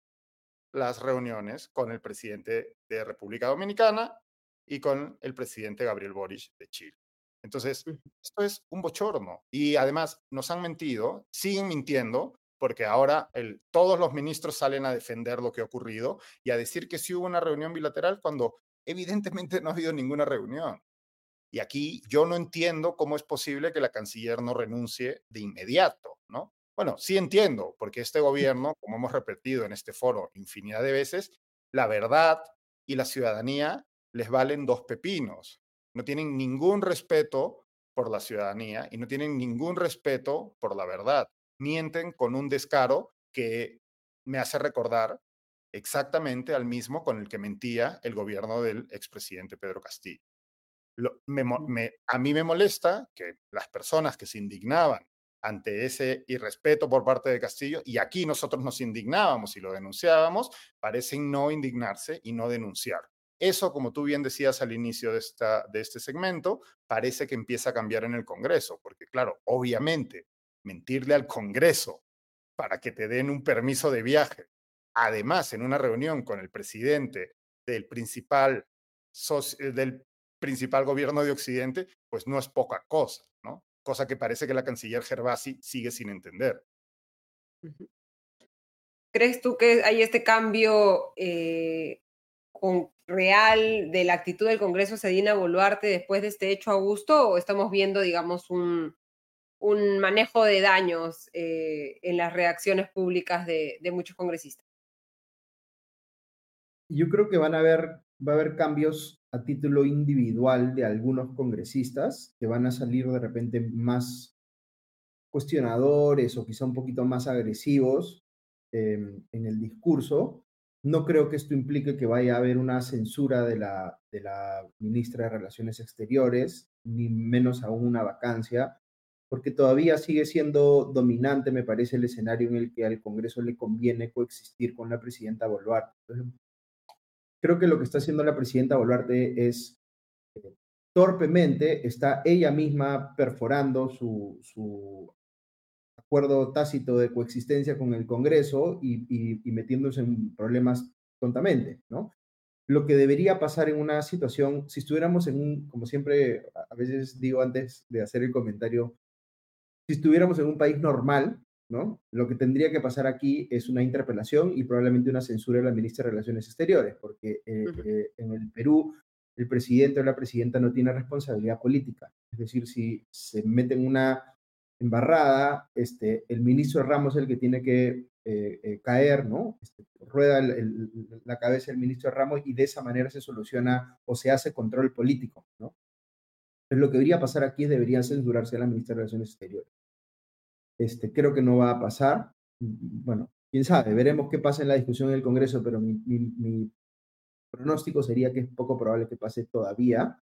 las reuniones con el presidente de República Dominicana y con el presidente Gabriel Boric de Chile. Entonces, esto es un bochorno. Y además nos han mentido, siguen mintiendo, porque ahora el, todos los ministros salen a defender lo que ha ocurrido y a decir que sí hubo una reunión bilateral cuando evidentemente no ha habido ninguna reunión. Y aquí yo no entiendo cómo es posible que la canciller no renuncie de inmediato, ¿no? Bueno, sí entiendo, porque este gobierno, como hemos repetido en este foro infinidad de veces, la verdad y la ciudadanía les valen dos pepinos. No tienen ningún respeto por la ciudadanía y no tienen ningún respeto por la verdad. Mienten con un descaro que me hace recordar exactamente al mismo con el que mentía el gobierno del expresidente Pedro Castillo a mí me molesta que las personas que se indignaban ante ese irrespeto por parte de Castillo, y aquí nosotros nos indignábamos y lo denunciábamos, parecen no indignarse y no denunciar. Eso, como tú bien decías al inicio de, esta, de este segmento, parece que empieza a cambiar en el Congreso, porque claro, obviamente, mentirle al Congreso para que te den un permiso de viaje, además en una reunión con el presidente del principal, del principal gobierno de Occidente, pues no es poca cosa, ¿no? Cosa que parece que la canciller Gervasi sigue sin entender. ¿Crees tú que hay este cambio eh, real de la actitud del Congreso Sedina Boluarte después de este hecho Augusto o estamos viendo, digamos, un, un manejo de daños eh, en las reacciones públicas de, de, muchos congresistas? Yo creo que van a haber, va a haber cambios a título individual de algunos congresistas que van a salir de repente más cuestionadores o quizá un poquito más agresivos eh, en el discurso, no creo que esto implique que vaya a haber una censura de la, de la ministra de Relaciones Exteriores, ni menos aún una vacancia, porque todavía sigue siendo dominante, me parece, el escenario en el que al Congreso le conviene coexistir con la presidenta Boluarte. Creo que lo que está haciendo la presidenta Boluarte es eh, torpemente, está ella misma perforando su, su acuerdo tácito de coexistencia con el Congreso y, metiéndose en problemas tontamente, ¿no? Lo que debería pasar en una situación, si estuviéramos en un, como siempre, a veces digo antes de hacer el comentario, si estuviéramos en un país normal, ¿no? Lo que tendría que pasar aquí es una interpelación y probablemente una censura de la ministra de Relaciones Exteriores, porque eh, eh, en el Perú el presidente o la presidenta no tiene responsabilidad política. Es decir, si se mete en una embarrada, este, el ministro Ramos es el que tiene que eh, caer, ¿no? Este, rueda la cabeza del ministro Ramos y de esa manera se soluciona o se hace control político, ¿no? Lo que debería pasar aquí es deberían censurarse a la ministra de Relaciones Exteriores. Este, creo que no va a pasar. Bueno, quién sabe, veremos qué pasa en la discusión en el Congreso, pero mi, mi pronóstico sería que es poco probable que pase todavía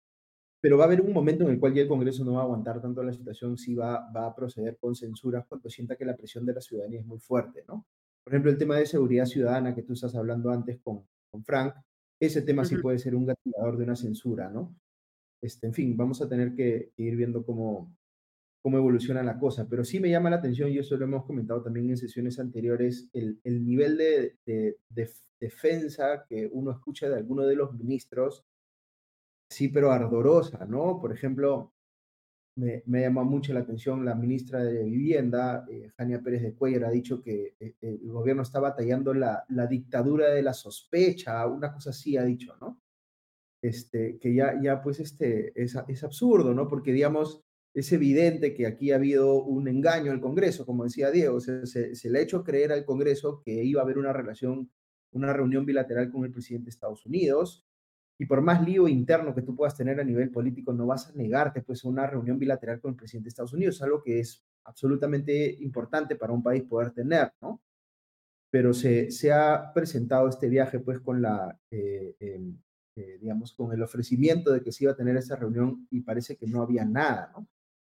pero va a haber un momento en el cual ya el Congreso no va a aguantar tanto la situación, si va, va a proceder con censuras cuando sienta que la presión de la ciudadanía es muy fuerte, ¿no? Por ejemplo, el tema de seguridad ciudadana que tú estás hablando antes con, con Frank, ese tema sí puede ser un gatillador de una censura, ¿no? Este, en fin, vamos a tener que, ir viendo cómo, cómo evoluciona la cosa, pero sí me llama la atención, y eso lo hemos comentado también en sesiones anteriores, el, el nivel de, de, de defensa que uno escucha de alguno de los ministros sí, pero ardorosa, ¿no? Por ejemplo, me, me llama mucho la atención la ministra de Vivienda, eh, Jania Pérez de Cuellar, ha dicho que eh, el gobierno está batallando la, la, dictadura de la sospecha, una cosa así ha dicho, ¿no? Este, que ya, ya pues este, es, es absurdo, ¿no? Porque, digamos, es evidente que aquí ha habido un engaño al Congreso, como decía Diego, se, se, le ha hecho creer al Congreso que iba a haber una relación, una reunión bilateral con el presidente de Estados Unidos, y por más lío interno que tú puedas tener a nivel político, no vas a negarte pues a una reunión bilateral con el presidente de Estados Unidos, algo que es absolutamente importante para un país poder tener, ¿no? Pero se, se ha presentado este viaje pues con la, eh, em, eh, digamos, con el ofrecimiento de que se iba a tener esa reunión y parece que no había nada, ¿no?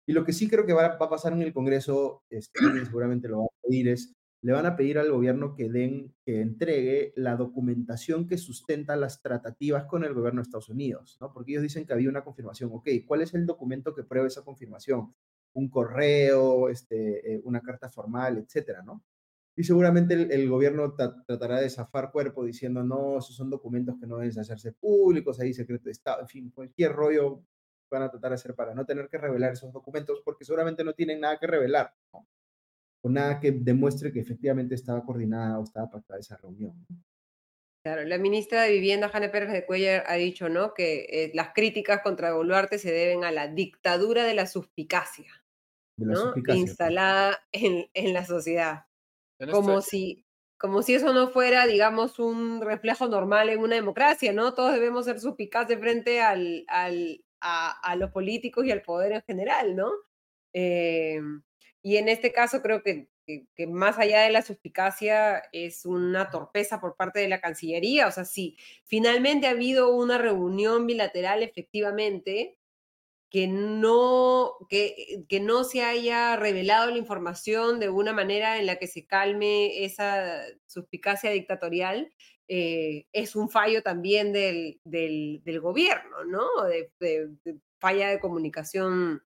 Y lo que sí creo que va, va a pasar en el Congreso, seguramente lo va a pedir, es le van a pedir al gobierno que den, que entregue la documentación que sustenta las tratativas con el gobierno de Estados Unidos, ¿no? Porque ellos dicen que había una confirmación. Ok, ¿cuál es el documento que prueba esa confirmación? Un correo, este, eh, una carta formal, etcétera, ¿no? Y seguramente el, gobierno tratará de zafar cuerpo diciendo, no, esos son documentos que no deben hacerse públicos, ahí secreto de Estado, en fin, cualquier rollo van a tratar de hacer para no tener que revelar esos documentos porque seguramente no tienen nada que revelar, ¿no? o nada que demuestre que efectivamente estaba coordinada o estaba pactada esa reunión. Claro, la ministra de Vivienda, Jane Pérez de Cuellar, ha dicho ¿no? que eh, las críticas contra Boluarte se deben a la dictadura de la suspicacia, ¿no? instalada en, en, la sociedad. como si, como si eso no fuera, digamos, un reflejo normal en una democracia, ¿no? Todos debemos ser suspicaces frente al, al, a, los políticos y al poder en general, ¿no? Eh, y en este caso creo que, que, más allá de la suspicacia es una torpeza por parte de la Cancillería. O sea, si finalmente ha habido una reunión bilateral efectivamente, que no, que, que, no se haya revelado la información de una manera en la que se calme esa suspicacia dictatorial, eh, es un fallo también del, del, del gobierno, ¿no? De, de, falla de comunicación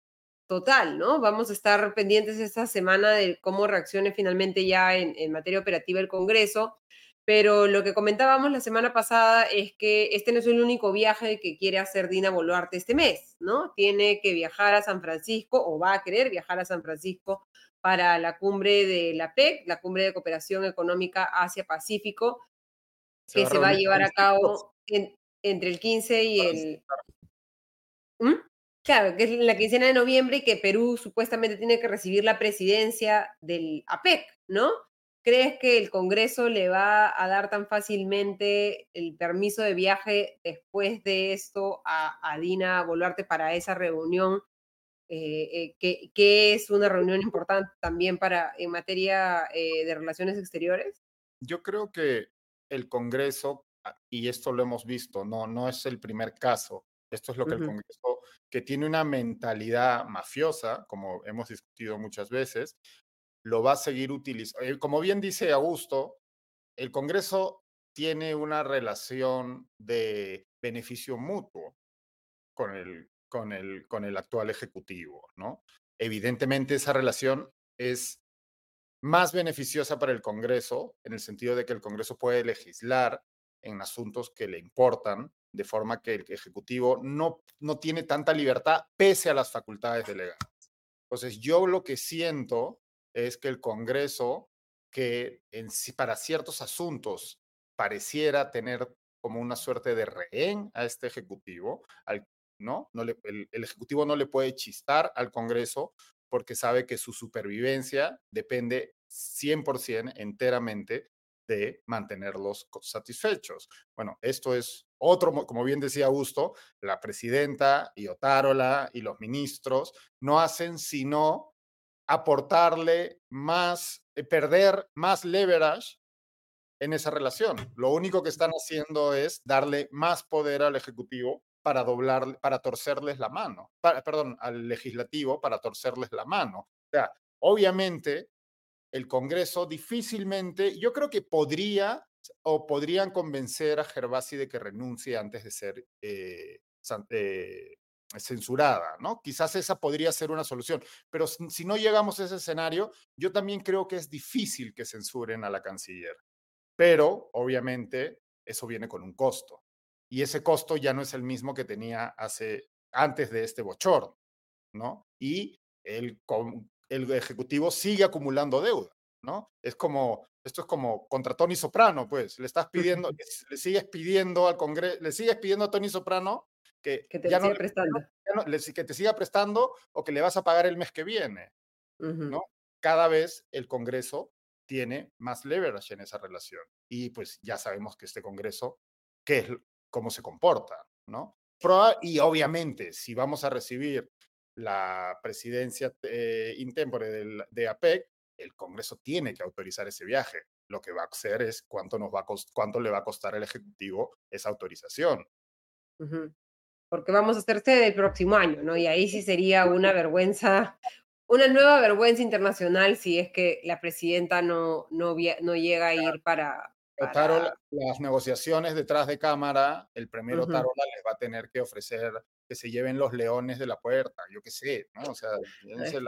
total, ¿no? Vamos a estar pendientes esta semana de cómo reaccione finalmente ya en, en materia operativa el Congreso pero lo que comentábamos la semana pasada es que este no es el único viaje que quiere hacer Dina Boluarte este mes, ¿no? Tiene que viajar a San Francisco o va a querer viajar a San Francisco para la cumbre de la PEC, la cumbre de cooperación económica Asia-Pacífico, que se va a llevar a cabo entre el 15 y el... ¿Mm? Claro, que es la quincena de noviembre y que Perú supuestamente tiene que recibir la presidencia del APEC, ¿no? ¿Crees que el Congreso le va a dar tan fácilmente el permiso de viaje después de esto a, Dina Boluarte para esa reunión, eh, eh, que, es una reunión importante también para en materia eh, de relaciones exteriores? Yo creo que el Congreso, ah, y esto lo hemos visto, no, no es el primer caso, esto es lo que el Congreso, que tiene una mentalidad mafiosa, como hemos discutido muchas veces, lo va a seguir utilizando. Eh, como bien dice Augusto, el Congreso tiene una relación de beneficio mutuo con el, con el, con el actual Ejecutivo, ¿no? Evidentemente esa relación es más beneficiosa para el Congreso, en el sentido de que el Congreso puede legislar en asuntos que le importan, de forma que el Ejecutivo no, no tiene tanta libertad pese a las facultades delegadas. Entonces, yo lo que siento es que el Congreso, que en, para ciertos asuntos pareciera tener como una suerte de rehén a este Ejecutivo, al, ¿no? no le, el, el Ejecutivo no le puede chistar al Congreso porque sabe que su supervivencia depende 100% enteramente de mantenerlos satisfechos. Bueno, esto es otro, como bien decía Augusto, la presidenta y Otárola y los ministros no hacen sino aportarle más, eh, perder más leverage en esa relación. Lo único que están haciendo es darle más poder al Ejecutivo para doblar, para torcerles la mano, perdón, al legislativo para torcerles la mano. O sea, obviamente el Congreso difícilmente, yo creo que podría o podrían convencer a Gervasi de que renuncie antes de ser eh, eh, censurada, ¿no? Quizás esa podría ser una solución, pero si no llegamos a ese escenario, yo también creo que es difícil que censuren a la canciller. Pero, obviamente, eso viene con un costo. Y ese costo ya no es el mismo que tenía hace, antes de este bochorno, ¿no? Y el, el Ejecutivo sigue acumulando deuda, ¿no? Es como, esto es como contra Tony Soprano, pues, le estás pidiendo, le sigues pidiendo al Congreso, le sigues pidiendo a Tony Soprano que, te ya no, siga prestando. que te siga prestando o que le vas a pagar el mes que viene. ¿no? Cada vez el Congreso tiene más leverage en esa relación. Y pues ya sabemos que este Congreso, qué es, cómo se comporta, ¿no? y obviamente, si vamos a recibir la presidencia eh, intempore de APEC, el Congreso tiene que autorizar ese viaje. Lo que va a hacer es cuánto, nos va a cuánto le va a costar al Ejecutivo esa autorización porque vamos a hacer sede el próximo año, ¿no? Y ahí sí sería una vergüenza, una nueva vergüenza internacional si es que la presidenta no, no, no llega a ir para... para... las negociaciones detrás de cámara, el primero uh Tarola les va a tener que ofrecer que se lleven los leones de la puerta, yo qué sé, ¿no? O sea,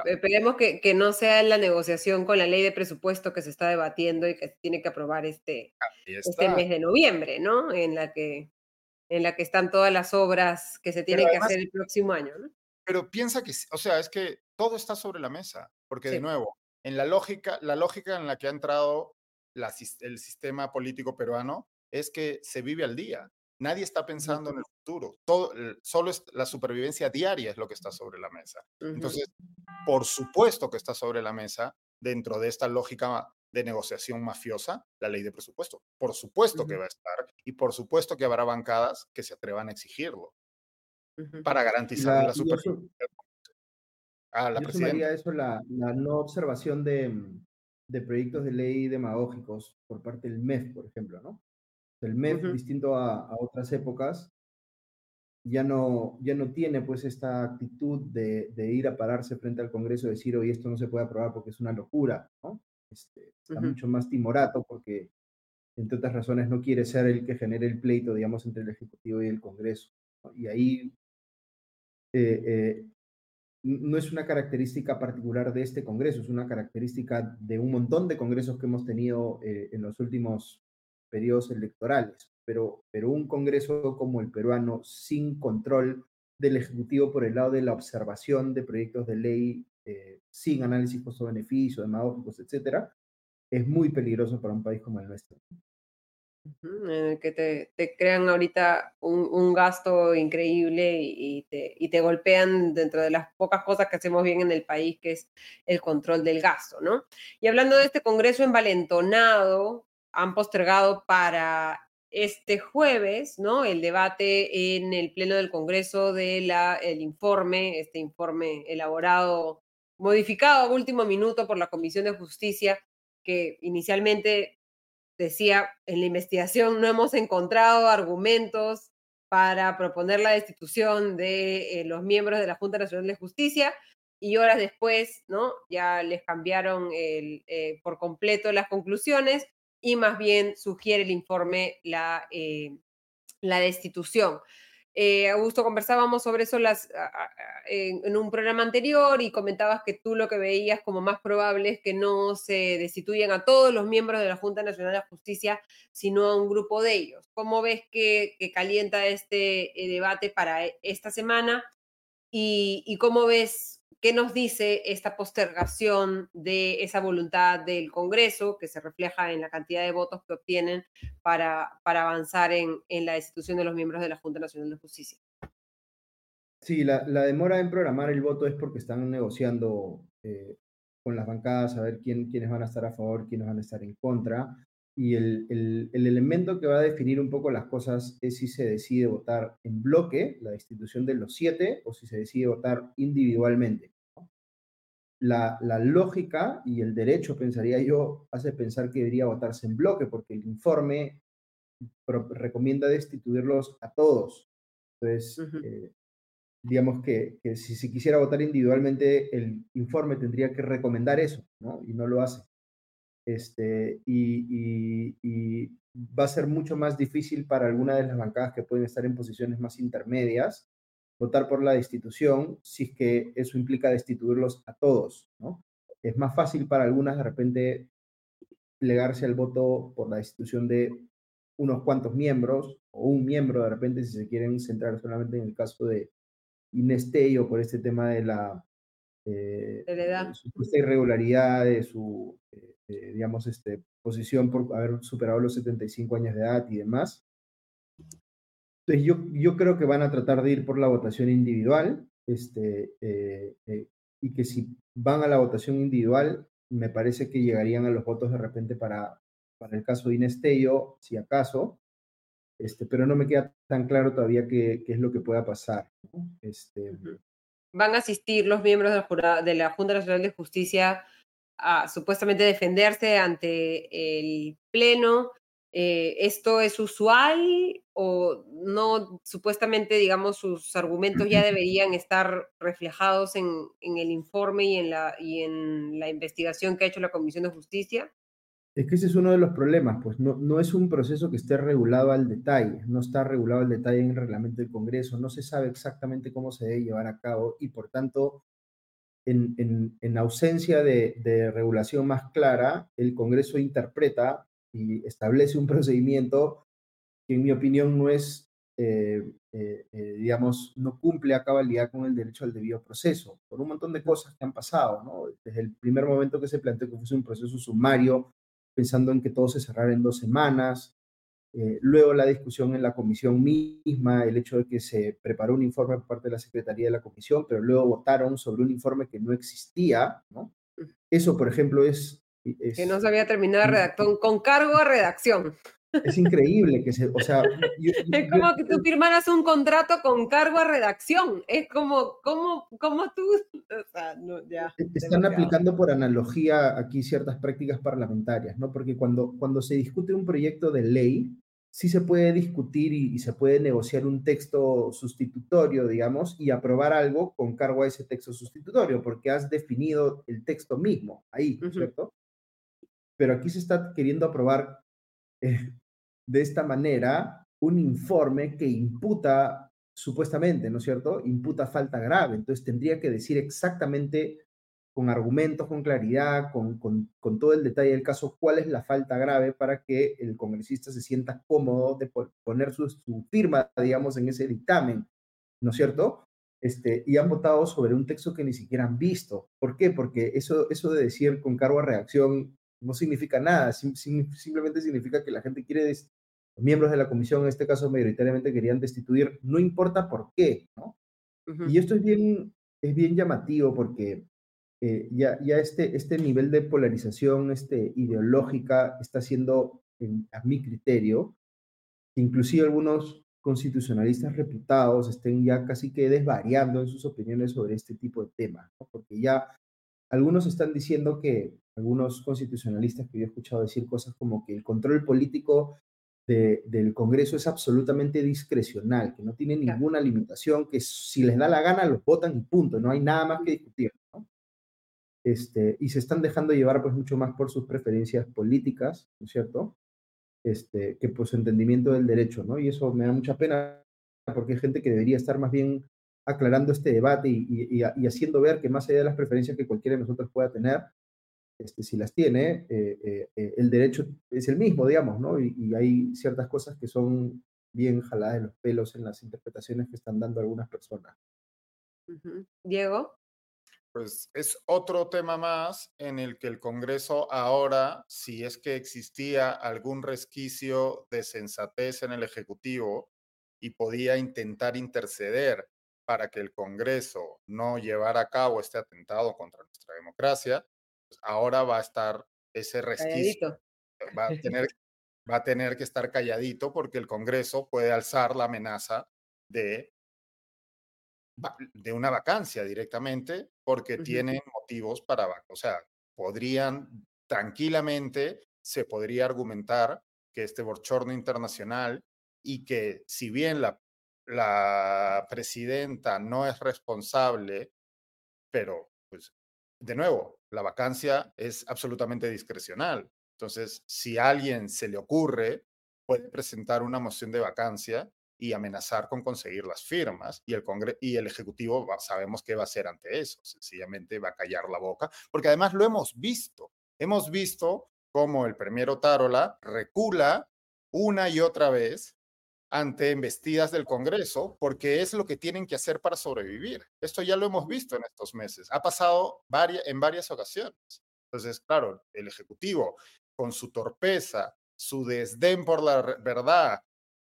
esperemos que, que, no sea la negociación con la ley de presupuesto que se está debatiendo y que se tiene que aprobar este, este mes de noviembre, ¿no? En la que en la que están todas las obras que se tienen que hacer el próximo año. ¿no? Pero piensa que, o sea, es que todo está sobre la mesa, porque de nuevo, en la lógica, la lógica en la que ha entrado la, el sistema político peruano es que se vive al día. Nadie está pensando en el futuro. Todo, solo es la supervivencia diaria es lo que está sobre la mesa. Entonces, por supuesto que está sobre la mesa dentro de esta lógica de negociación mafiosa la ley de presupuesto. Por supuesto que va a estar y por supuesto que habrá bancadas que se atrevan a exigirlo para garantizar la, supervivencia. A la yo eso la, la, no observación de, mm, de, proyectos de ley demagógicos por parte del MEF, por ejemplo, ¿no? El MEF, distinto a, a, otras épocas, ya no, ya no tiene pues esta actitud de, de, ir a pararse frente al Congreso y decir, oye, esto no se puede aprobar porque es una locura, ¿no? Este, está mucho más timorato porque, entre otras razones, no quiere ser el que genere el pleito, digamos, entre el Ejecutivo y el Congreso. Y ahí eh, eh, no es una característica particular de este Congreso, es una característica de un montón de congresos que hemos tenido eh, en los últimos periodos electorales, pero, pero un Congreso como el peruano sin control del Ejecutivo por el lado de la observación de proyectos de ley sin análisis costo-beneficio, demagógicos, etcétera, es muy peligroso para un país como el nuestro en que te, te crean ahorita un, un, gasto increíble y, te, y, te, golpean dentro de las pocas cosas que hacemos bien en el país, que es el control del gasto, ¿no? Y hablando de este Congreso envalentonado, han postergado para este jueves, ¿no? El debate en el Pleno del Congreso del el informe, este informe elaborado, modificado a último minuto por la Comisión de Justicia, que inicialmente decía, en la investigación no hemos encontrado argumentos para proponer la destitución de eh, los miembros de la Junta Nacional de Justicia y horas después, ¿no? Ya les cambiaron el, eh, por completo las conclusiones y más bien sugiere el informe la, eh, destitución. Eh, Augusto, conversábamos sobre eso en, un programa anterior y comentabas que tú lo que veías como más probable es que no se destituyan a todos los miembros de la Junta Nacional de Justicia, sino a un grupo de ellos. ¿Cómo ves que, calienta este eh, debate para e, esta semana? ¿Y, y cómo ves ¿Qué nos dice esta postergación de esa voluntad del Congreso, que se refleja en la cantidad de votos que obtienen para, para avanzar en, en la destitución de los miembros de la Junta Nacional de Justicia? Sí, la, demora en programar el voto es porque están negociando eh, con las bancadas a ver quién, quiénes van a estar a favor, quiénes van a estar en contra. Y el, el, el, elemento que va a definir un poco las cosas es si se decide votar en bloque, la destitución de los siete, o si se decide votar individualmente. La, la, lógica y el derecho, pensaría yo, hace pensar que debería votarse en bloque, porque el informe recomienda destituirlos a todos. Entonces, uh -huh. eh, digamos que, que si se quisiera votar individualmente, el informe tendría que recomendar eso, ¿no? Y no lo hace. Este, y, y, y, va a ser mucho más difícil para alguna de las bancadas que pueden estar en posiciones más intermedias votar por la destitución si es que eso implica destituirlos a todos, ¿no? Es más fácil para algunas de repente plegarse al voto por la destitución de unos cuantos miembros o un miembro de repente si se quieren centrar solamente en el caso de Inés Tello por este tema de la eh, de supuesta irregularidad de su eh, eh, digamos, este, posición por haber superado los 75 años de edad y demás. Entonces, yo, yo creo que van a tratar de ir por la votación individual, este, eh, eh, y que si van a la votación individual, me parece que llegarían a los votos de repente para, para el caso de Inés si acaso, este, pero no me queda tan claro todavía qué, qué es lo que pueda pasar. Este, Van a asistir los miembros de la, de la Junta Nacional de Justicia a supuestamente defenderse ante el Pleno. Eh, ¿Esto es usual o no? Supuestamente, digamos, sus argumentos ya deberían estar reflejados en, en el informe y en, la, y en la investigación que ha hecho la Comisión de Justicia. Es que ese es uno de los problemas, pues no, no es un proceso que esté regulado al detalle, no está regulado al detalle en el reglamento del Congreso, no se sabe exactamente cómo se debe llevar a cabo y por tanto en, en, en ausencia de, de, regulación más clara, el Congreso interpreta y establece un procedimiento que en mi opinión no es, eh, eh, eh, digamos, no cumple a cabalidad con el derecho al debido proceso, por un montón de cosas que han pasado, ¿no? Desde el primer momento que se planteó que fuese un proceso sumario, pensando en que todo se cerrara en dos semanas, eh, luego la discusión en la comisión misma, el hecho de que se preparó un informe por parte de la Secretaría de la Comisión, pero luego votaron sobre un informe que no existía, ¿no? Eso, por ejemplo, es... es que no se había terminado de redactar, con cargo a redacción. Es increíble que se, o sea... Yo, es como yo, que tú firmaras un contrato con cargo a redacción, es como, como, como tú... O sea, no, ya, están aplicando por analogía aquí ciertas prácticas parlamentarias, ¿no? Porque cuando, cuando se discute un proyecto de ley, sí se puede discutir y, se puede negociar un texto sustitutorio, digamos, y aprobar algo con cargo a ese texto sustitutorio, porque has definido el texto mismo ahí, ¿cierto? Pero aquí se está queriendo aprobar eh, de esta manera un informe que imputa, supuestamente, ¿no es cierto? Imputa falta grave. Entonces tendría que decir exactamente con argumentos, con claridad, con, con, todo el detalle del caso, cuál es la falta grave para que el congresista se sienta cómodo de poner su, firma, digamos, en ese dictamen, ¿no es cierto? Este, y han votado sobre un texto que ni siquiera han visto. ¿Por qué? Porque eso, eso de decir con cargo a reacción no significa nada, simplemente significa que la gente quiere, los miembros de la comisión, en este caso mayoritariamente querían destituir, no importa por qué, ¿no? Y esto es bien, es bien llamativo porque eh, ya, ya este, este nivel de polarización este, ideológica está siendo, a mi criterio, inclusive algunos constitucionalistas reputados estén ya casi que desvariando en sus opiniones sobre este tipo de temas, porque ya algunos están diciendo que, algunos constitucionalistas que yo he escuchado decir cosas como que el control político del Congreso es absolutamente discrecional, que no tiene ninguna limitación, que si les da la gana los votan y punto, no hay nada más que discutir. Este, y se están dejando llevar pues mucho más por sus preferencias políticas, ¿no es cierto? Este, que por su entendimiento del derecho, ¿no? Y eso me da mucha pena porque hay gente que debería estar más bien aclarando este debate y, haciendo ver que más allá de las preferencias que cualquiera de nosotros pueda tener, este, si las tiene, eh, eh, eh, el derecho es el mismo, digamos, ¿no? Y, y, hay ciertas cosas que son bien jaladas de los pelos en las interpretaciones que están dando algunas personas. Diego pues es otro tema más en el que el Congreso ahora, si es que existía algún resquicio de sensatez en el Ejecutivo y podía intentar interceder para que el Congreso no llevara a cabo este atentado contra nuestra democracia, pues ahora va a estar ese resquicio. Va a, tener, va a tener que estar calladito porque el Congreso puede alzar la amenaza de de una vacancia directamente porque tienen motivos para, o sea, podrían tranquilamente, se podría argumentar que este bochorno internacional y que si bien la, la presidenta no es responsable, pero pues de nuevo, la vacancia es absolutamente discrecional. Entonces, si alguien se le ocurre, puede presentar una moción de vacancia y amenazar con conseguir las firmas. Y el, y el Ejecutivo sabemos qué va a hacer ante eso. Sencillamente va a callar la boca, porque además lo hemos visto. Hemos visto cómo el premier Otárola recula una y otra vez ante embestidas del Congreso, porque es lo que tienen que hacer para sobrevivir. Esto ya lo hemos visto en estos meses. Ha pasado en varias ocasiones. Entonces, claro, el Ejecutivo, con su torpeza, su desdén por la verdad,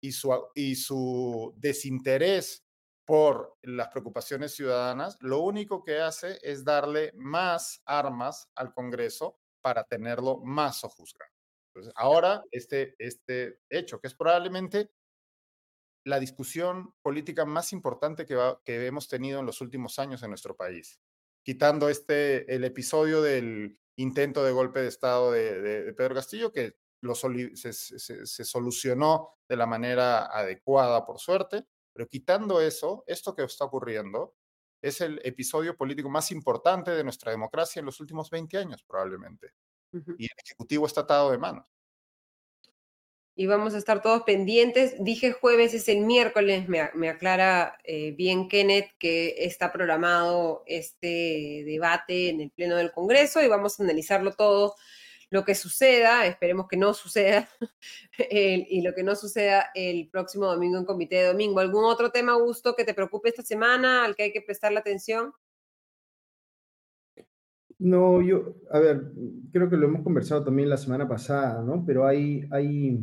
y su, y su desinterés por las preocupaciones ciudadanas, lo único que hace es darle más armas al Congreso para tenerlo más sojuzgado. Entonces, ahora este, este hecho, que es probablemente la discusión política más importante que, que hemos tenido en los últimos años en nuestro país, quitando este, el episodio del intento de golpe de Estado de, de Pedro Castillo, que se, solucionó de la manera adecuada, por suerte, pero quitando eso, esto que está ocurriendo es el episodio político más importante de nuestra democracia en los últimos 20 años, probablemente. Y el Ejecutivo está atado de manos. Y vamos a estar todos pendientes. Dije jueves, es el miércoles, me, aclara eh, bien Kenneth que está programado este debate en el Pleno del Congreso y vamos a analizarlo todo lo que suceda, esperemos que no suceda, y lo que no suceda el próximo domingo en Comité de Domingo. ¿Algún otro tema, Gusto, que te preocupe esta semana, al que hay que prestarle atención? No, yo, a ver, creo que lo hemos conversado también la semana pasada, ¿no? Pero hay, hay,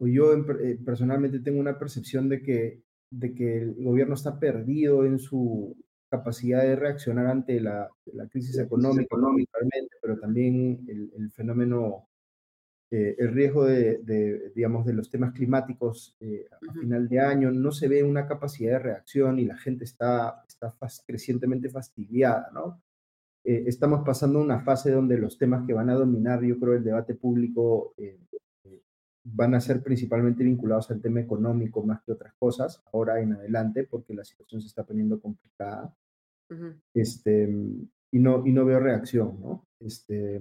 o yo eh, personalmente tengo una percepción de que, de que el gobierno está perdido en su, capacidad de reaccionar ante la, la crisis económica, pero también el, el fenómeno, eh, el riesgo de, de, digamos, de los temas climáticos eh, a final de año, no se ve una capacidad de reacción y la gente está, está crecientemente fastidiada, ¿no? Eh, estamos pasando una fase donde los temas que van a dominar, yo creo, el debate público van a ser principalmente vinculados al tema económico más que otras cosas, ahora en adelante, porque la situación se está poniendo complicada. este, y, no, y no veo reacción, ¿no? Este,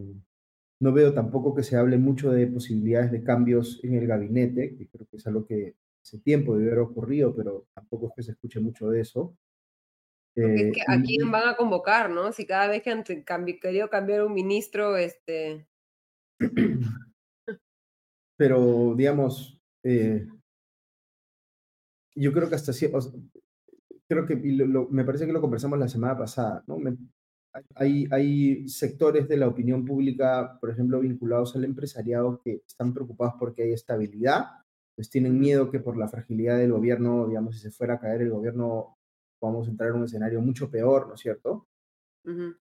no veo tampoco que se hable mucho de posibilidades de cambios en el gabinete, que creo que es algo que hace tiempo debe haber ocurrido, pero tampoco es que se escuche mucho de eso. Eh, ¿A quién van a convocar, no? Si cada vez que han querido cambiar un ministro, este... Pero, digamos, eh, yo creo que hasta creo que me parece que lo conversamos la semana pasada, ¿no? hay, hay sectores de la opinión pública, por ejemplo, vinculados al empresariado que están preocupados porque hay estabilidad, pues tienen miedo que por la fragilidad del gobierno, digamos, si se fuera a caer el gobierno, vamos a entrar en un escenario mucho peor, ¿no es cierto?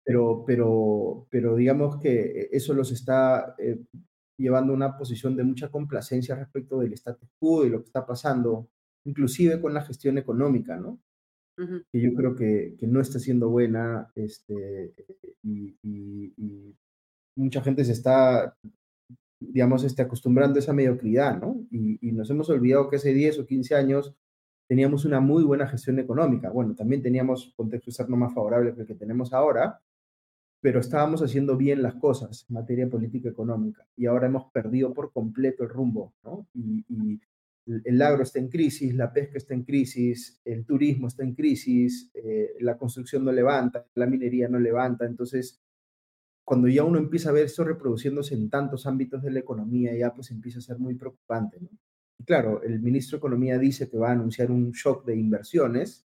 pero, pero, pero digamos que eso los está eh, llevando una posición de mucha complacencia respecto del status quo y lo que está pasando, inclusive con la gestión económica, ¿no? que yo creo que, que, no está siendo buena este, y, y, mucha gente se está, digamos, este, acostumbrando a esa mediocridad, ¿no? Y, y, nos hemos olvidado que hace 10 o 15 años teníamos una muy buena gestión económica. Bueno, también teníamos contexto externo más favorable que el que tenemos ahora, pero estábamos haciendo bien las cosas en materia política económica y ahora hemos perdido por completo el rumbo, ¿no? Y, el agro está en crisis, la pesca está en crisis, el turismo está en crisis, eh, la construcción no levanta, la minería no levanta. Entonces, cuando ya uno empieza a ver esto reproduciéndose en tantos ámbitos de la economía, ya pues empieza a ser muy preocupante. Y claro, el ministro de Economía dice que va a anunciar un shock de inversiones.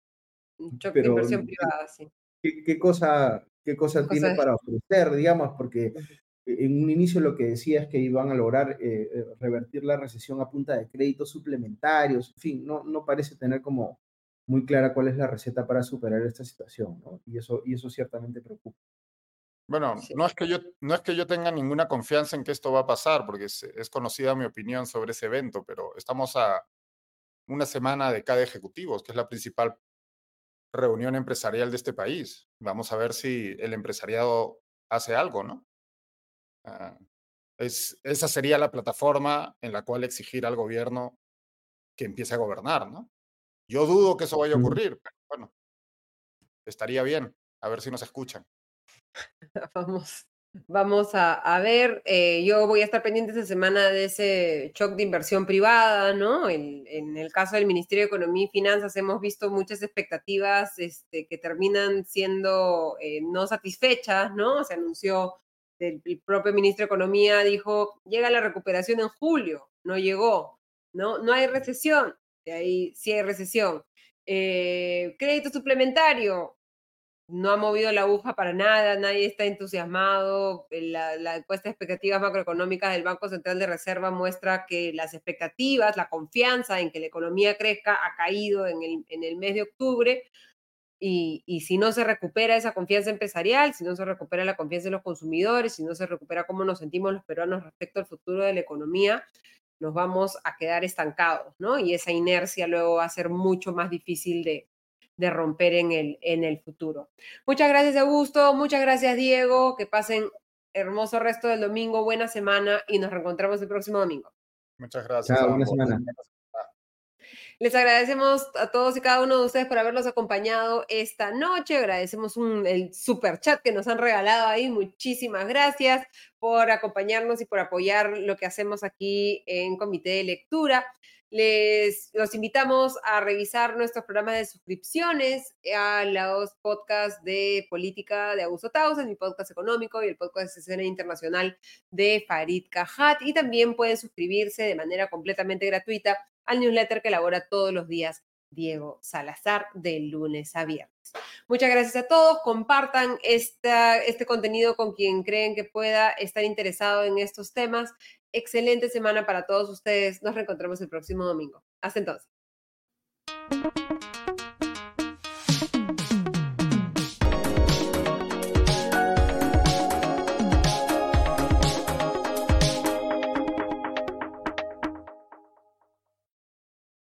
Un shock de inversión privada, sí. ¿Qué, cosa, qué cosa tiene para ofrecer, digamos? Porque en un inicio lo que decía es que iban a lograr eh, eh, revertir la recesión a punta de créditos suplementarios, en fin, no, no parece tener como muy clara cuál es la receta para superar esta situación, ¿no? Y eso, y eso ciertamente preocupa. Bueno, no es, que yo, no es que yo tenga ninguna confianza en que esto va a pasar, porque es, es conocida mi opinión sobre ese evento, pero estamos a una semana de cada ejecutivos, que es la principal reunión empresarial de este país. Vamos a ver si el empresariado hace algo, ¿no? Ah, es, esa sería la plataforma en la cual exigir al gobierno que empiece a gobernar, ¿no? Yo dudo que eso vaya a ocurrir, pero bueno, estaría bien, a ver si nos escuchan. Vamos, vamos a, ver, eh, yo voy a estar pendiente esta semana de ese shock de inversión privada, ¿no? En, en, el caso del Ministerio de Economía y Finanzas hemos visto muchas expectativas este, que terminan siendo eh, no satisfechas, ¿no? Se anunció el propio ministro de Economía dijo, llega la recuperación en julio, no llegó, ¿no? No hay recesión, de ahí sí hay recesión. Eh, crédito suplementario, no ha movido la aguja para nada, nadie está entusiasmado. La, encuesta de expectativas macroeconómicas del Banco Central de Reserva muestra que las expectativas, la confianza en que la economía crezca ha caído en el mes de octubre, y, si no se recupera esa confianza empresarial, si no se recupera la confianza de los consumidores, si no se recupera cómo nos sentimos los peruanos respecto al futuro de la economía, nos vamos a quedar estancados, ¿no? Y esa inercia luego va a ser mucho más difícil de, romper en el, en el futuro. Muchas gracias, Augusto. Muchas gracias, Diego. Que pasen hermoso resto del domingo, buena semana y nos reencontramos el próximo domingo. Muchas gracias. Chao, buena semana. Les agradecemos a todos y cada uno de ustedes por habernos acompañado esta noche. Agradecemos el super chat que nos han regalado ahí. Muchísimas gracias por acompañarnos y por apoyar lo que hacemos aquí en Comité de Lectura. Les los invitamos a revisar nuestros programas de suscripciones a los podcasts de política de Augusto Tausen, mi podcast económico y el podcast de escena internacional de Farid Kahat. Y también pueden suscribirse de manera completamente gratuita al newsletter que elabora todos los días Diego Salazar de lunes a viernes. Muchas gracias a todos. Compartan esta, este contenido con quien creen que pueda estar interesado en estos temas. Excelente semana para todos ustedes. Nos reencontramos el próximo domingo. Hasta entonces.